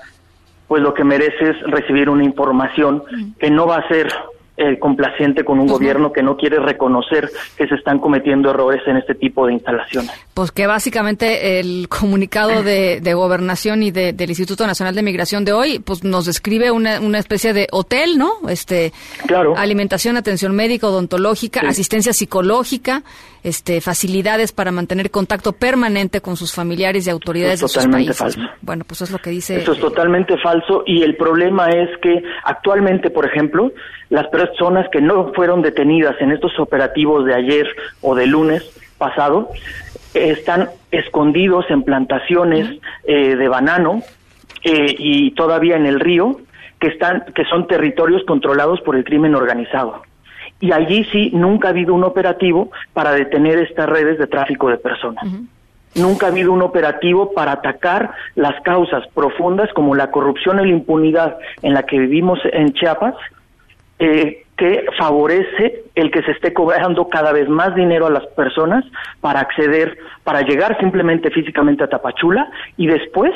pues lo que merece es recibir una información que no va a ser eh, complaciente con un gobierno que no quiere reconocer que se están cometiendo errores en este tipo de instalaciones. Pues que básicamente el comunicado de, de gobernación y de- del Instituto Nacional de Migración de hoy, pues nos describe una, una especie de hotel, ¿no? Este, claro. alimentación, atención médica, odontológica, Sí. asistencia psicológica, este, facilidades para mantener contacto permanente con sus familiares y autoridades Es de sus totalmente países. falso. Bueno, pues es lo que dice. Eso es totalmente falso y el problema es que actualmente, por ejemplo, las personas que no fueron detenidas en estos operativos de ayer o de lunes pasado están escondidos en plantaciones eh, de banano eh, y todavía en el río que están que son territorios controlados por el crimen organizado. Y allí sí nunca ha habido un operativo para detener estas redes de tráfico de personas. Nunca ha habido un operativo para atacar las causas profundas como la corrupción y la impunidad en la que vivimos en Chiapas, eh, que favorece el que se esté cobrando cada vez más dinero a las personas para acceder, para llegar simplemente físicamente a Tapachula y después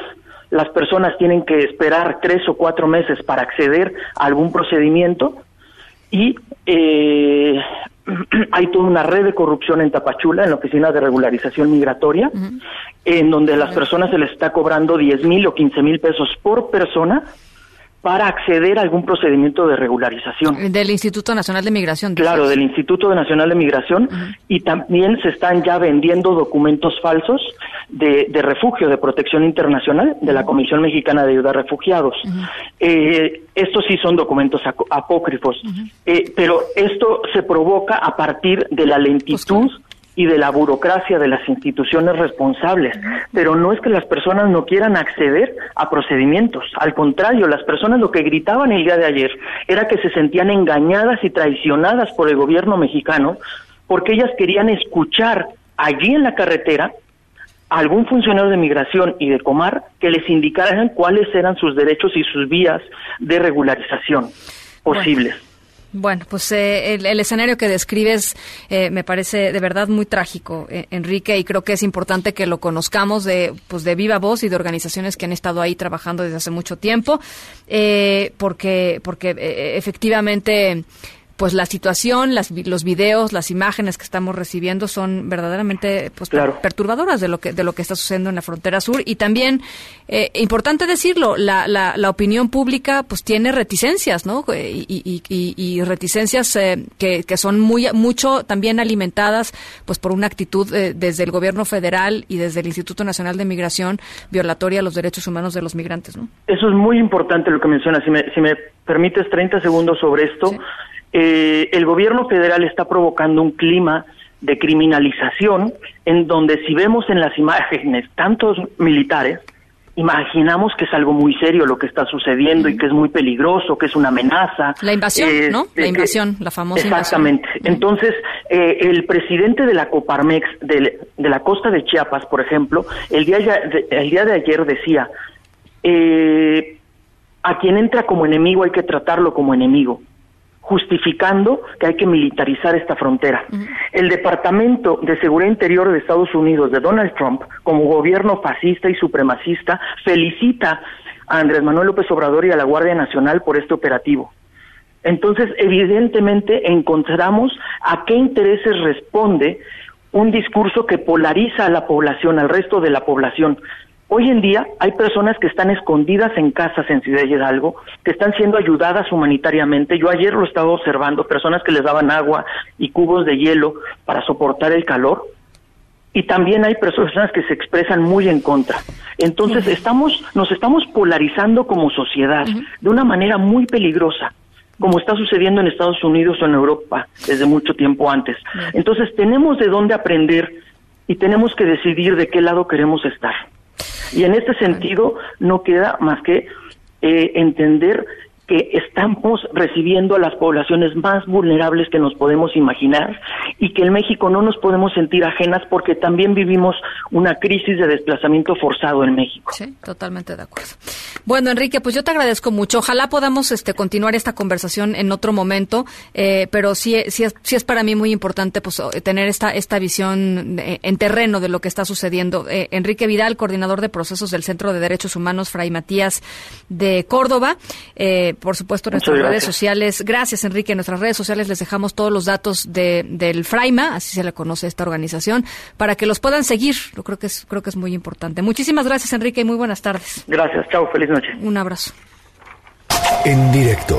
las personas tienen que esperar tres o cuatro meses para acceder a algún procedimiento y eh, hay toda una red de corrupción en Tapachula, en la Oficina de Regularización Migratoria, en donde las personas se les está cobrando 10 mil o 15 mil pesos por persona para acceder a algún procedimiento de regularización. Del Instituto Nacional de Migración. dices. Claro, del Instituto Nacional de Migración y también se están ya vendiendo documentos falsos de, de refugio, de protección internacional de la Comisión Mexicana de Ayuda a Refugiados. Eh, estos sí son documentos apócrifos, Eh, pero esto se provoca a partir de la lentitud y de la burocracia de las instituciones responsables. Pero no es que las personas no quieran acceder a procedimientos. Al contrario, las personas lo que gritaban el día de ayer era que se sentían engañadas y traicionadas por el gobierno mexicano porque ellas querían escuchar allí en la carretera a algún funcionario de migración y de Comar que les indicaran cuáles eran sus derechos y sus vías de regularización posibles. Bueno, pues eh, el, el escenario que describes eh, me parece de verdad muy trágico, eh, Enrique, y creo que es importante que lo conozcamos de, pues de viva voz y de organizaciones que han estado ahí trabajando desde hace mucho tiempo, eh, porque, porque eh, efectivamente pues la situación, las, los videos, las imágenes que estamos recibiendo son verdaderamente pues, Claro. perturbadoras de lo que de lo que está sucediendo en la frontera sur y también eh, importante decirlo, la, la, la opinión pública pues tiene reticencias, ¿no? Eh, Y, y, y, y reticencias eh, que, que son muy mucho también alimentadas pues por una actitud eh, desde el gobierno federal y desde el Instituto Nacional de Migración violatoria a los derechos humanos de los migrantes, ¿no? Eso es muy importante lo que mencionas. Si me, si me permites 30 segundos sobre esto, eh, el gobierno federal está provocando un clima de criminalización en donde si vemos en las imágenes tantos militares, imaginamos que es algo muy serio lo que está sucediendo y que es muy peligroso, que es una amenaza. La invasión, Eh, ¿no? La que- invasión, la famosa Exactamente. Entonces, eh, el presidente de la Coparmex de, de la costa de Chiapas, por ejemplo, el día, ya- de- el día de ayer decía, eh, a quien entra como enemigo hay que tratarlo como enemigo, justificando que hay que militarizar esta frontera. El Departamento de Seguridad Interior de Estados Unidos de Donald Trump, como gobierno fascista y supremacista, felicita a Andrés Manuel López Obrador y a la Guardia Nacional por este operativo. Entonces, evidentemente, encontramos a qué intereses responde un discurso que polariza a la población, al resto de la población. Hoy en día hay personas que están escondidas en casas en Ciudad Hidalgo, que están siendo ayudadas humanitariamente. Yo ayer lo estaba observando, personas que les daban agua y cubos de hielo para soportar el calor. Y también hay personas que se expresan muy en contra. Entonces estamos, nos estamos polarizando como sociedad de una manera muy peligrosa, como está sucediendo en Estados Unidos o en Europa desde mucho tiempo antes. Entonces tenemos de dónde aprender y tenemos que decidir de qué lado queremos estar. Y en este sentido no queda más que eh, entender que estamos recibiendo a las poblaciones más vulnerables que nos podemos imaginar y que en México no nos podemos sentir ajenas porque también vivimos una crisis de desplazamiento forzado en México. Sí, totalmente de acuerdo. Bueno, Enrique, pues yo te agradezco mucho. Ojalá podamos este, continuar esta conversación en otro momento, eh, pero sí, sí, es, sí es para mí muy importante pues, eh, tener esta, esta visión eh, en terreno de lo que está sucediendo. Eh, Enrique Vidal, coordinador de procesos del Centro de Derechos Humanos Fray Matías de Córdoba. Eh, por supuesto, en nuestras redes sociales. Gracias, Enrique. En nuestras redes sociales les dejamos todos los datos de, del Fraima, así se le conoce a esta organización, para que los puedan seguir. Yo creo que es, creo que es muy importante. Muchísimas gracias, Enrique, y muy buenas tardes. Gracias, chao, feliz noche. Un abrazo. En directo.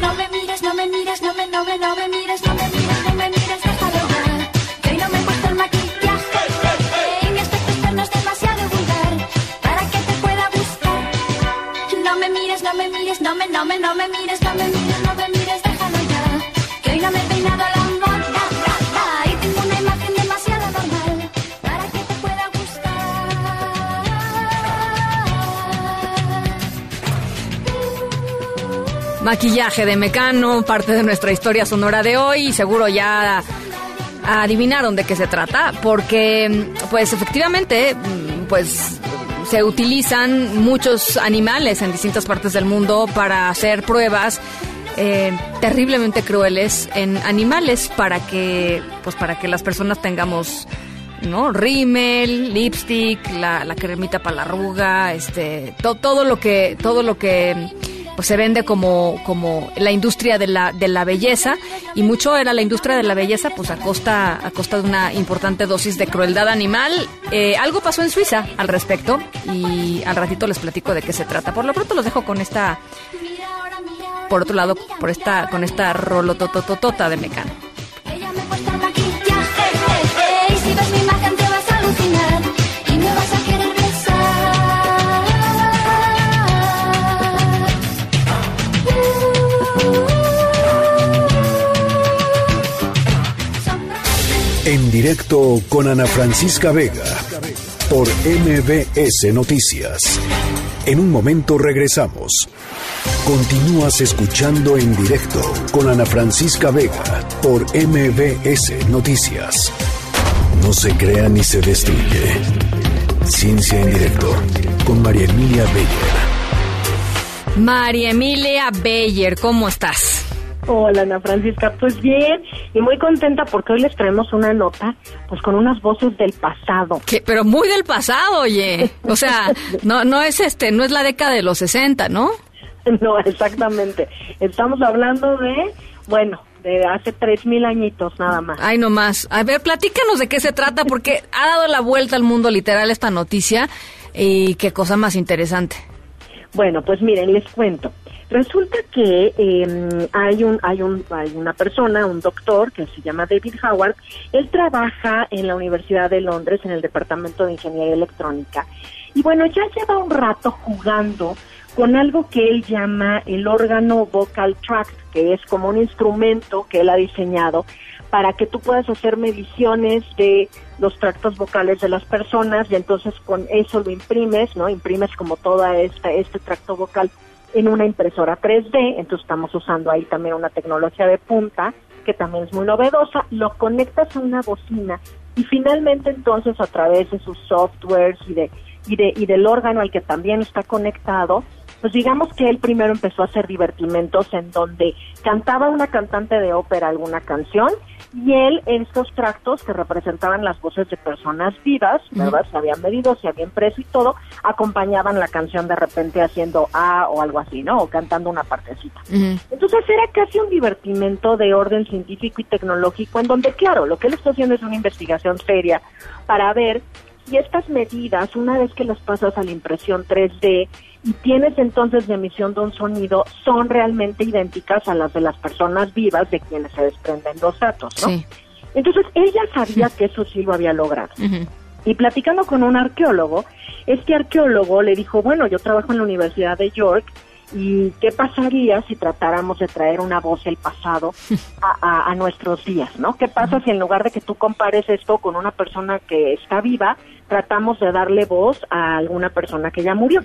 No me mires, no me mires, no me, no me, no me mires, no me mires, no me mires, mires, no me no me, no me, mires, no me mires, no me mires, déjalo ya. Que hoy no me he peinado la moda. Y tengo una imagen demasiado normal para que te pueda Maquillaje de Mecano, parte de nuestra historia sonora de hoy. y Seguro ya adivinaron de qué se trata, porque, pues efectivamente, pues se utilizan muchos animales en distintas partes del mundo para hacer pruebas eh, terriblemente crueles en animales para que, pues para que las personas tengamos ¿no? Rímel, lipstick, la, la cremita para la arruga, este, to- todo lo que, todo lo que pues se vende como, como la industria de la, de la belleza, y mucho era la industria de la belleza, pues a costa, a costa de una importante dosis de crueldad animal. Eh, algo pasó en Suiza al respecto, y al ratito les platico de qué se trata. Por lo pronto los dejo con esta, por otro lado, por esta, con esta rolotototota de Mecano. Y si ves mi imagen En directo con Ana Francisca Vega por MBS Noticias. En un momento regresamos. Continúas escuchando en directo con Ana Francisca Vega por MBS Noticias. No se crea ni se destruye. Ciencia en directo con María Emilia Beyer. María Emilia Beyer, ¿cómo estás? Hola Ana Francisca, pues bien y muy contenta porque hoy les traemos una nota pues con unas voces del pasado. Pero muy del pasado, oye. O sea, no, no es este, no es la década de los 60, ¿no? no, exactamente. Estamos hablando de, bueno, de hace 3.000 añitos nada más. Ay, no más. A ver, platícanos de qué se trata, porque ha dado la vuelta al mundo literal esta noticia y qué cosa más interesante. Bueno, pues miren, les cuento. Resulta que eh, hay un hay un hay una persona, un doctor que se llama David Howard. Él trabaja en la Universidad de Londres en el departamento de ingeniería electrónica y bueno ya lleva un rato jugando con algo que él llama el órgano vocal tract, que es como un instrumento que él ha diseñado para que tú puedas hacer mediciones de los tractos vocales de las personas y entonces con eso lo imprimes, ¿no? Imprimes como toda esta este tracto vocal en una impresora 3D, entonces estamos usando ahí también una tecnología de punta que también es muy novedosa, lo conectas a una bocina y finalmente entonces a través de sus softwares y de y de y del órgano al que también está conectado, pues digamos que él primero empezó a hacer divertimentos en donde cantaba una cantante de ópera alguna canción y él en estos tractos que representaban las voces de personas vivas, ¿verdad? Se habían medido, se habían preso y todo, acompañaban la canción de repente haciendo A o algo así, ¿no? O cantando una partecita. Entonces era casi un divertimento de orden científico y tecnológico en donde, claro, lo que él está haciendo es una investigación seria para ver si estas medidas, una vez que las pasas a la impresión 3D y tienes entonces de emisión de un sonido, son realmente idénticas a las de las personas vivas de quienes se desprenden los datos, ¿no? Entonces ella sabía que eso sí lo había logrado. Y platicando con un arqueólogo, este arqueólogo le dijo, bueno, yo trabajo en la Universidad de York y qué pasaría si tratáramos de traer una voz del pasado a, a- a nuestros días, ¿no? ¿Qué pasa si en lugar de que tú compares esto con una persona que está viva, tratamos de darle voz a alguna persona que ya murió?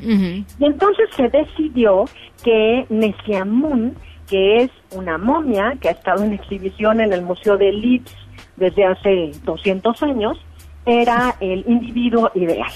Y entonces se decidió que Nesiamun, que es una momia que ha estado en exhibición en el Museo de Leeds desde hace 200 años, era el individuo ideal.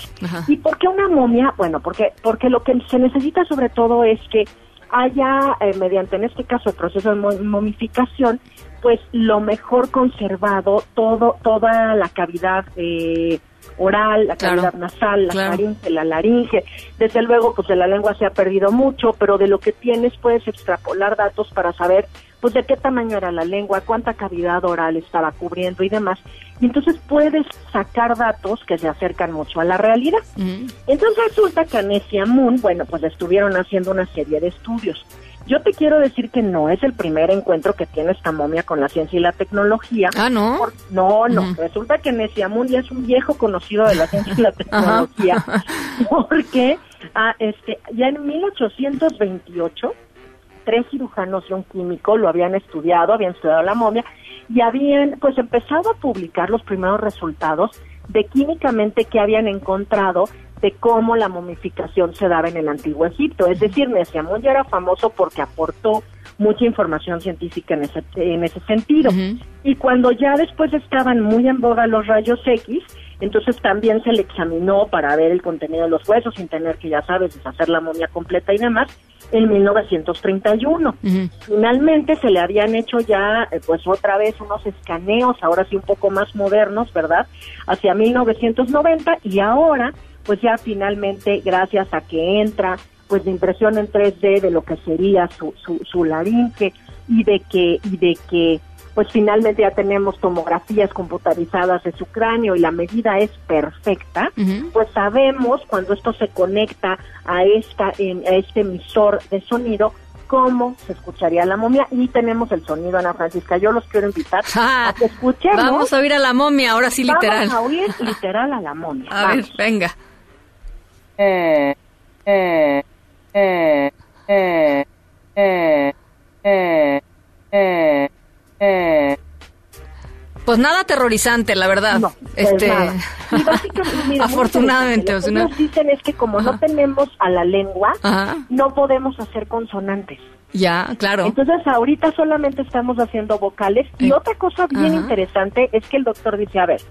¿Y por qué una momia? Bueno, porque, porque lo que se necesita sobre todo es que haya, eh, mediante en este caso el proceso de mo- momificación, pues lo mejor conservado, todo, toda la cavidad eh, oral, la Claro, cavidad nasal, la claro. faringe, la laringe. Desde luego, pues de la lengua se ha perdido mucho, pero de lo que tienes puedes extrapolar datos para saber pues de qué tamaño era la lengua, cuánta cavidad oral estaba cubriendo y demás. Y entonces puedes sacar datos que se acercan mucho a la realidad. Entonces resulta que a Nessia Moon, bueno, pues estuvieron haciendo una serie de estudios. Yo te quiero decir que no es el primer encuentro que tiene esta momia con la ciencia y la tecnología. Ah, ¿no? Por- no, no. Ujú. Resulta que Nessia Moon ya es un viejo conocido de la ciencia y la tecnología. Porque ah, este, ya en 1828 tres cirujanos y un químico lo habían estudiado, habían estudiado la momia y habían pues empezado a publicar los primeros resultados de químicamente que habían encontrado de cómo la momificación se daba en el antiguo Egipto. Es decir, Nesiamun ya era famoso porque aportó mucha información científica en ese, en ese sentido. Y cuando ya después estaban muy en boga los rayos X, entonces también se le examinó para ver el contenido de los huesos sin tener que, ya sabes, deshacer la momia completa y demás, en 1931. Finalmente se le habían hecho ya, eh, pues otra vez, unos escaneos, ahora sí un poco más modernos, ¿verdad? Hacia 1990 y ahora, pues ya finalmente, gracias a que entra, pues de impresión en 3D de lo que sería su, su, su laringe y de que, y de que, pues finalmente ya tenemos tomografías computarizadas de su cráneo y la medida es perfecta, pues sabemos cuando esto se conecta a esta en- a este emisor de sonido cómo se escucharía la momia y tenemos el sonido Ana Francisca. Yo los quiero invitar a que escuchemos. Vamos a oír a la momia, ahora sí literal. Vamos a oír literal a la momia. A ver, venga. eh, eh, eh, eh, eh, eh, eh, eh. Pues nada aterrorizante, la verdad. pues este, nada. Y básicamente, mira, muy afortunadamente, Lo que no- nos dicen es que como no tenemos a la lengua, Ajá. no podemos hacer consonantes. ya, claro. Entonces ahorita solamente estamos haciendo vocales y otra cosa bien Ajá. interesante es que el doctor dice, a ver,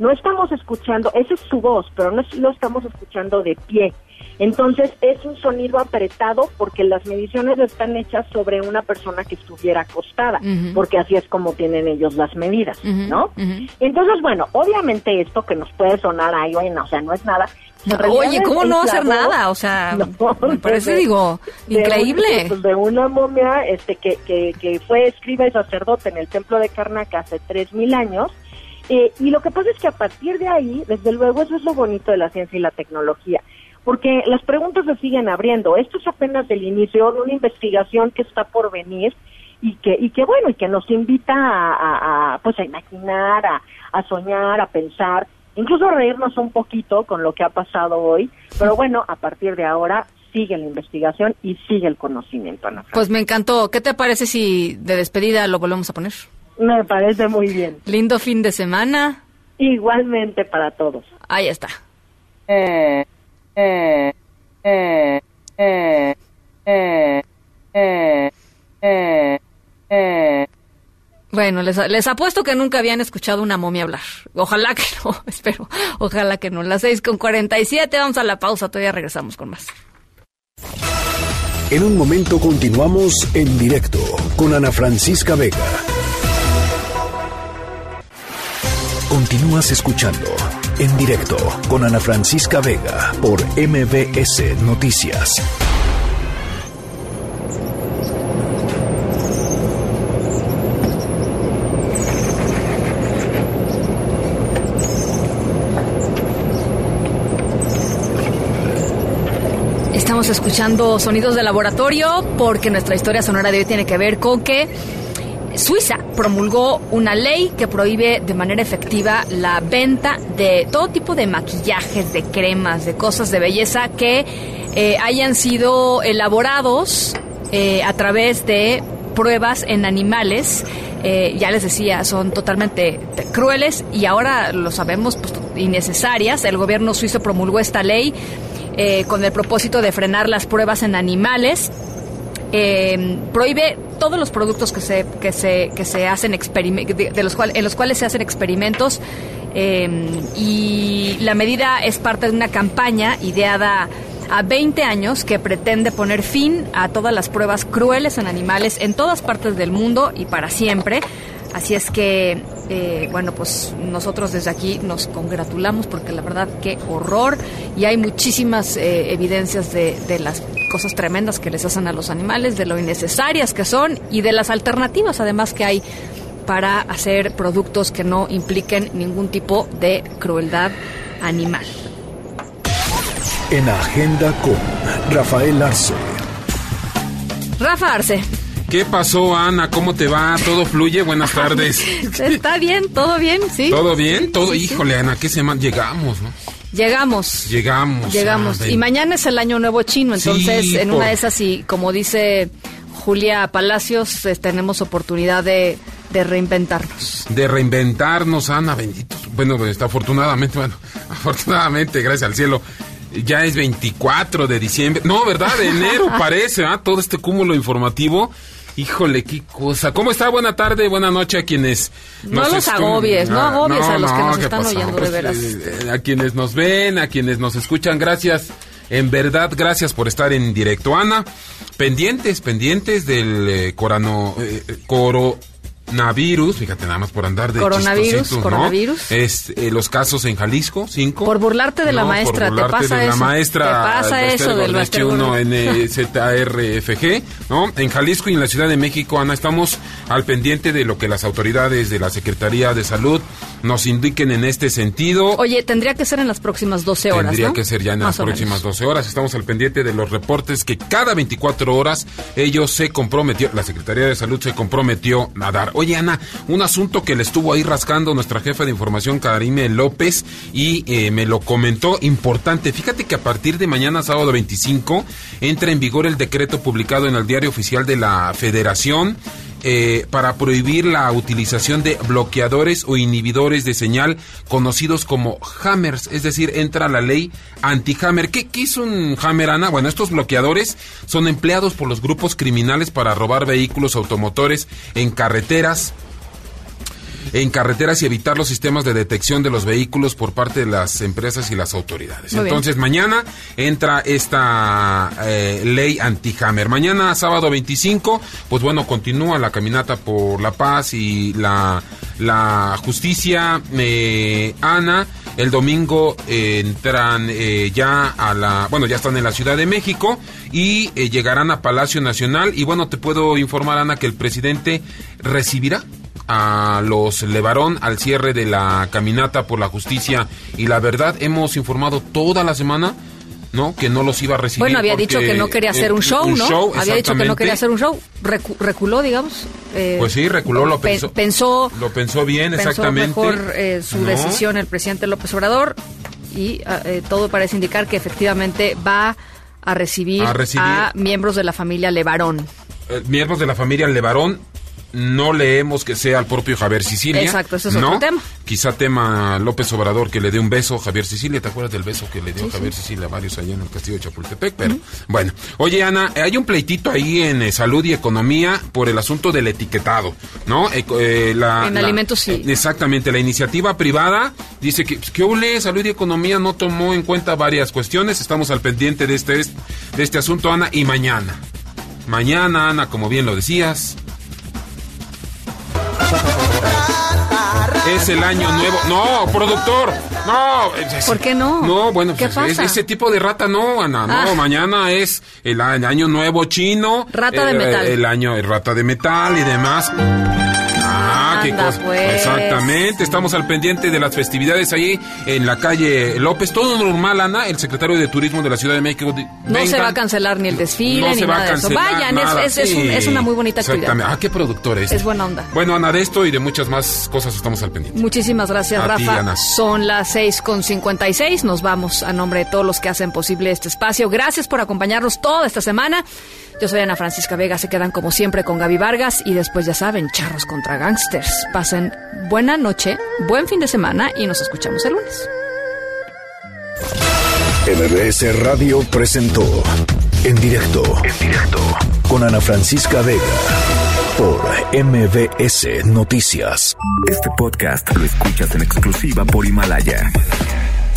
no estamos escuchando, esa es su voz, pero no es- lo estamos escuchando de pie. Entonces es un sonido apretado porque las mediciones están hechas sobre una persona que estuviera acostada, porque así es como tienen ellos las medidas, ¿no? Entonces, bueno, obviamente esto que nos puede sonar ahí, bueno, o sea, no es nada. Oye, ¿cómo no hacer nada? O sea, No, me parece, de- digo, de increíble. un- pues, de una momia este que, que, que fue escriba y sacerdote en el templo de Karnak hace 3.000 años. Eh, y lo que pasa es que a partir de ahí, desde luego, eso es lo bonito de la ciencia y la tecnología. Porque las preguntas se siguen abriendo. Esto es apenas el inicio de una investigación que está por venir y que, y que bueno, y que nos invita a, a- a, pues a imaginar, a, a soñar, a pensar, incluso a reírnos un poquito con lo que ha pasado hoy. Pero bueno, a partir de ahora sigue la investigación y sigue el conocimiento, Ana. Pues me encantó. ¿Qué te parece si de despedida lo volvemos a poner? Me parece muy bien. Lindo fin de semana. Igualmente para todos. Ahí está. eh, Bueno, les, les apuesto que nunca habían escuchado una momia hablar. Ojalá que no, espero. Ojalá que no. Las seis con 47, vamos a la pausa, todavía regresamos con más. En un momento continuamos en directo con Ana Francisca Vega. Continúas escuchando en directo con Ana Francisca Vega por MBS Noticias. Estamos escuchando sonidos de laboratorio porque nuestra historia sonora de hoy tiene que ver con que Suiza promulgó una ley que prohíbe de manera efectiva la venta de todo tipo de maquillajes, de cremas, de cosas de belleza que eh, hayan sido elaborados eh, a través de pruebas en animales. Eh, ya les decía, son totalmente te- crueles y ahora lo sabemos, pues, innecesarias. El gobierno suizo promulgó esta ley eh, con el propósito de frenar las pruebas en animales. Prohíbe todos los productos que se que se que se hacen de, de los cuales en los cuales se hacen experimentos eh, y la medida es parte de una campaña ideada a 20 años que pretende poner fin a todas las pruebas crueles en animales en todas partes del mundo y para siempre. Así es que, eh, bueno, pues nosotros desde aquí nos congratulamos porque la verdad qué horror y hay muchísimas eh, evidencias de, de las cosas tremendas que les hacen a los animales, de lo innecesarias que son y de las alternativas además que hay para hacer productos que no impliquen ningún tipo de crueldad animal. En Agenda con Rafael Arce. Rafa Arce, ¿Qué pasó, Ana? ¿Cómo te va? ¿Todo fluye? Buenas tardes. ¿está bien? ¿Todo bien? ¿Sí? ¿Todo bien? Todo, sí, sí. híjole, Ana, ¿qué semana? Llegamos, ¿no? Llegamos. Llegamos. Llegamos. ah, Y mañana es el año nuevo chino, entonces en por- una de esas, y como dice Julia Palacios, eh, tenemos oportunidad de, de reinventarnos. De reinventarnos, Ana, bendito. Bueno, pues, afortunadamente, bueno, afortunadamente, gracias al cielo. Ya es 24 de diciembre. No, ¿verdad? De enero parece, ¿ah? Todo este cúmulo informativo. Híjole, qué cosa. ¿Cómo está? Buena tarde, buena noche a quienes No nos los agobies, no Ah, agobies a los que nos ¿qué están pasó? oyendo, de Pues, veras. eh, a quienes nos ven, a quienes nos escuchan, gracias. En verdad, gracias por estar en directo, Ana. Pendientes, pendientes del eh, corano, eh, coronavirus, fíjate nada más por andar de Coronavirus, coronavirus. Es, eh, los casos en Jalisco, cinco. Por burlarte de la No, maestra, por te burlarte pasa de eso. la maestra Te pasa eso del. NZRFG, ¿no? En Jalisco y en la Ciudad de México, Ana, estamos al pendiente de lo que las autoridades de la Secretaría de Salud nos indiquen en este sentido. Oye, tendría que ser en las próximas 12 horas, Tendría ¿no? que ser ya en Más las próximas menos. 12 horas. Estamos al pendiente de los reportes que cada 24 horas ellos se comprometió, la Secretaría de Salud se comprometió a dar. Oye, Ana, un asunto que le estuvo ahí rascando nuestra jefa de información, Karime López, y eh, me lo comentó importante. Fíjate que a partir de mañana, sábado 25, entra en vigor el decreto publicado en el Diario Oficial de la Federación eh, para prohibir la utilización de bloqueadores o inhibidores de señal conocidos como hammers, es decir, entra la ley anti-hammer. ¿Qué, ¿Qué un hammer, Ana? Bueno, estos bloqueadores son empleados por los grupos criminales para robar vehículos automotores en carreteras. En carreteras y evitar los sistemas de detección de los vehículos por parte de las empresas y las autoridades. Muy bien. Entonces, mañana entra esta eh, ley anti-hammer. Mañana, sábado 25, pues bueno, continúa la caminata por la paz y la, la justicia. eh, Ana, el domingo eh, entran eh, ya a la, bueno, ya están en la Ciudad de México y eh, llegarán a Palacio Nacional. Y bueno, te puedo informar, Ana, que el presidente recibirá a los Levarón al cierre de la caminata por la justicia y la verdad. Hemos informado toda la semana. ¿no? Que no los iba a recibir. Bueno, había dicho que no quería hacer eh, un show, ¿no? show, había dicho que no quería hacer un show. Recu- reculó, digamos. eh, Pues sí, reculó, lo pe- pensó. pensó Lo pensó bien, pensó exactamente. mejor eh, su No. decisión el presidente López Obrador y ah, eh, todo parece indicar que efectivamente va a recibir A miembros de la familia Levarón. Eh, miembros de la familia Levarón. No leemos que sea el propio Javier Sicilia. Exacto, ese es ¿no? otro tema. Quizá tema López Obrador que le dé un beso a Javier Sicilia. ¿Te acuerdas del beso que le dio Sí, Javier sí. Sicilia a varios allá en el castillo de Chapultepec? Pero bueno. Oye, Ana, eh, hay un pleitito ahí en eh, salud y economía por el asunto del etiquetado, ¿no? Eh, la- En la- alimentos, sí. eh, Exactamente. La iniciativa privada dice que, que ole, salud y economía no tomó en cuenta varias cuestiones. Estamos al pendiente de este, de este asunto, Ana, y mañana. Mañana, Ana, como bien lo decías. Es el año nuevo. No, productor. No. es- ¿Por qué no? No, bueno, ¿Qué pues, es- pasa? ese tipo de rata no, Ana. No, Ah. mañana es el, año nuevo chino. Rata de el- metal. El año el rata de metal y demás. Anda, pues. Exactamente. Estamos al pendiente de las festividades ahí en la calle López. Todo normal, Ana. El secretario de Turismo de la Ciudad de México. No se va a cancelar ni el desfile No ni se va nada a de eso. cancelar Vayan, es- nada. es, es un- Sí, es una muy bonita actividad. Exactamente. Ah, qué productor es. Es buena onda. Bueno, Ana, de esto y de muchas más cosas estamos al pendiente. Muchísimas gracias, A ti, Rafa. Ana. Son las 6 con 56. Nos vamos a nombre de todos los que hacen posible este espacio. Gracias por acompañarnos toda esta semana. Yo soy Ana Francisca Vega. Se quedan como siempre con Gaby Vargas. Y después, ya saben, charros contra gangsters. Pasen buena noche, buen fin de semana y nos escuchamos el lunes. MBS Radio presentó en directo, en directo con Ana Francisca Vega por MBS Noticias. Este podcast lo escuchas en exclusiva por Himalaya.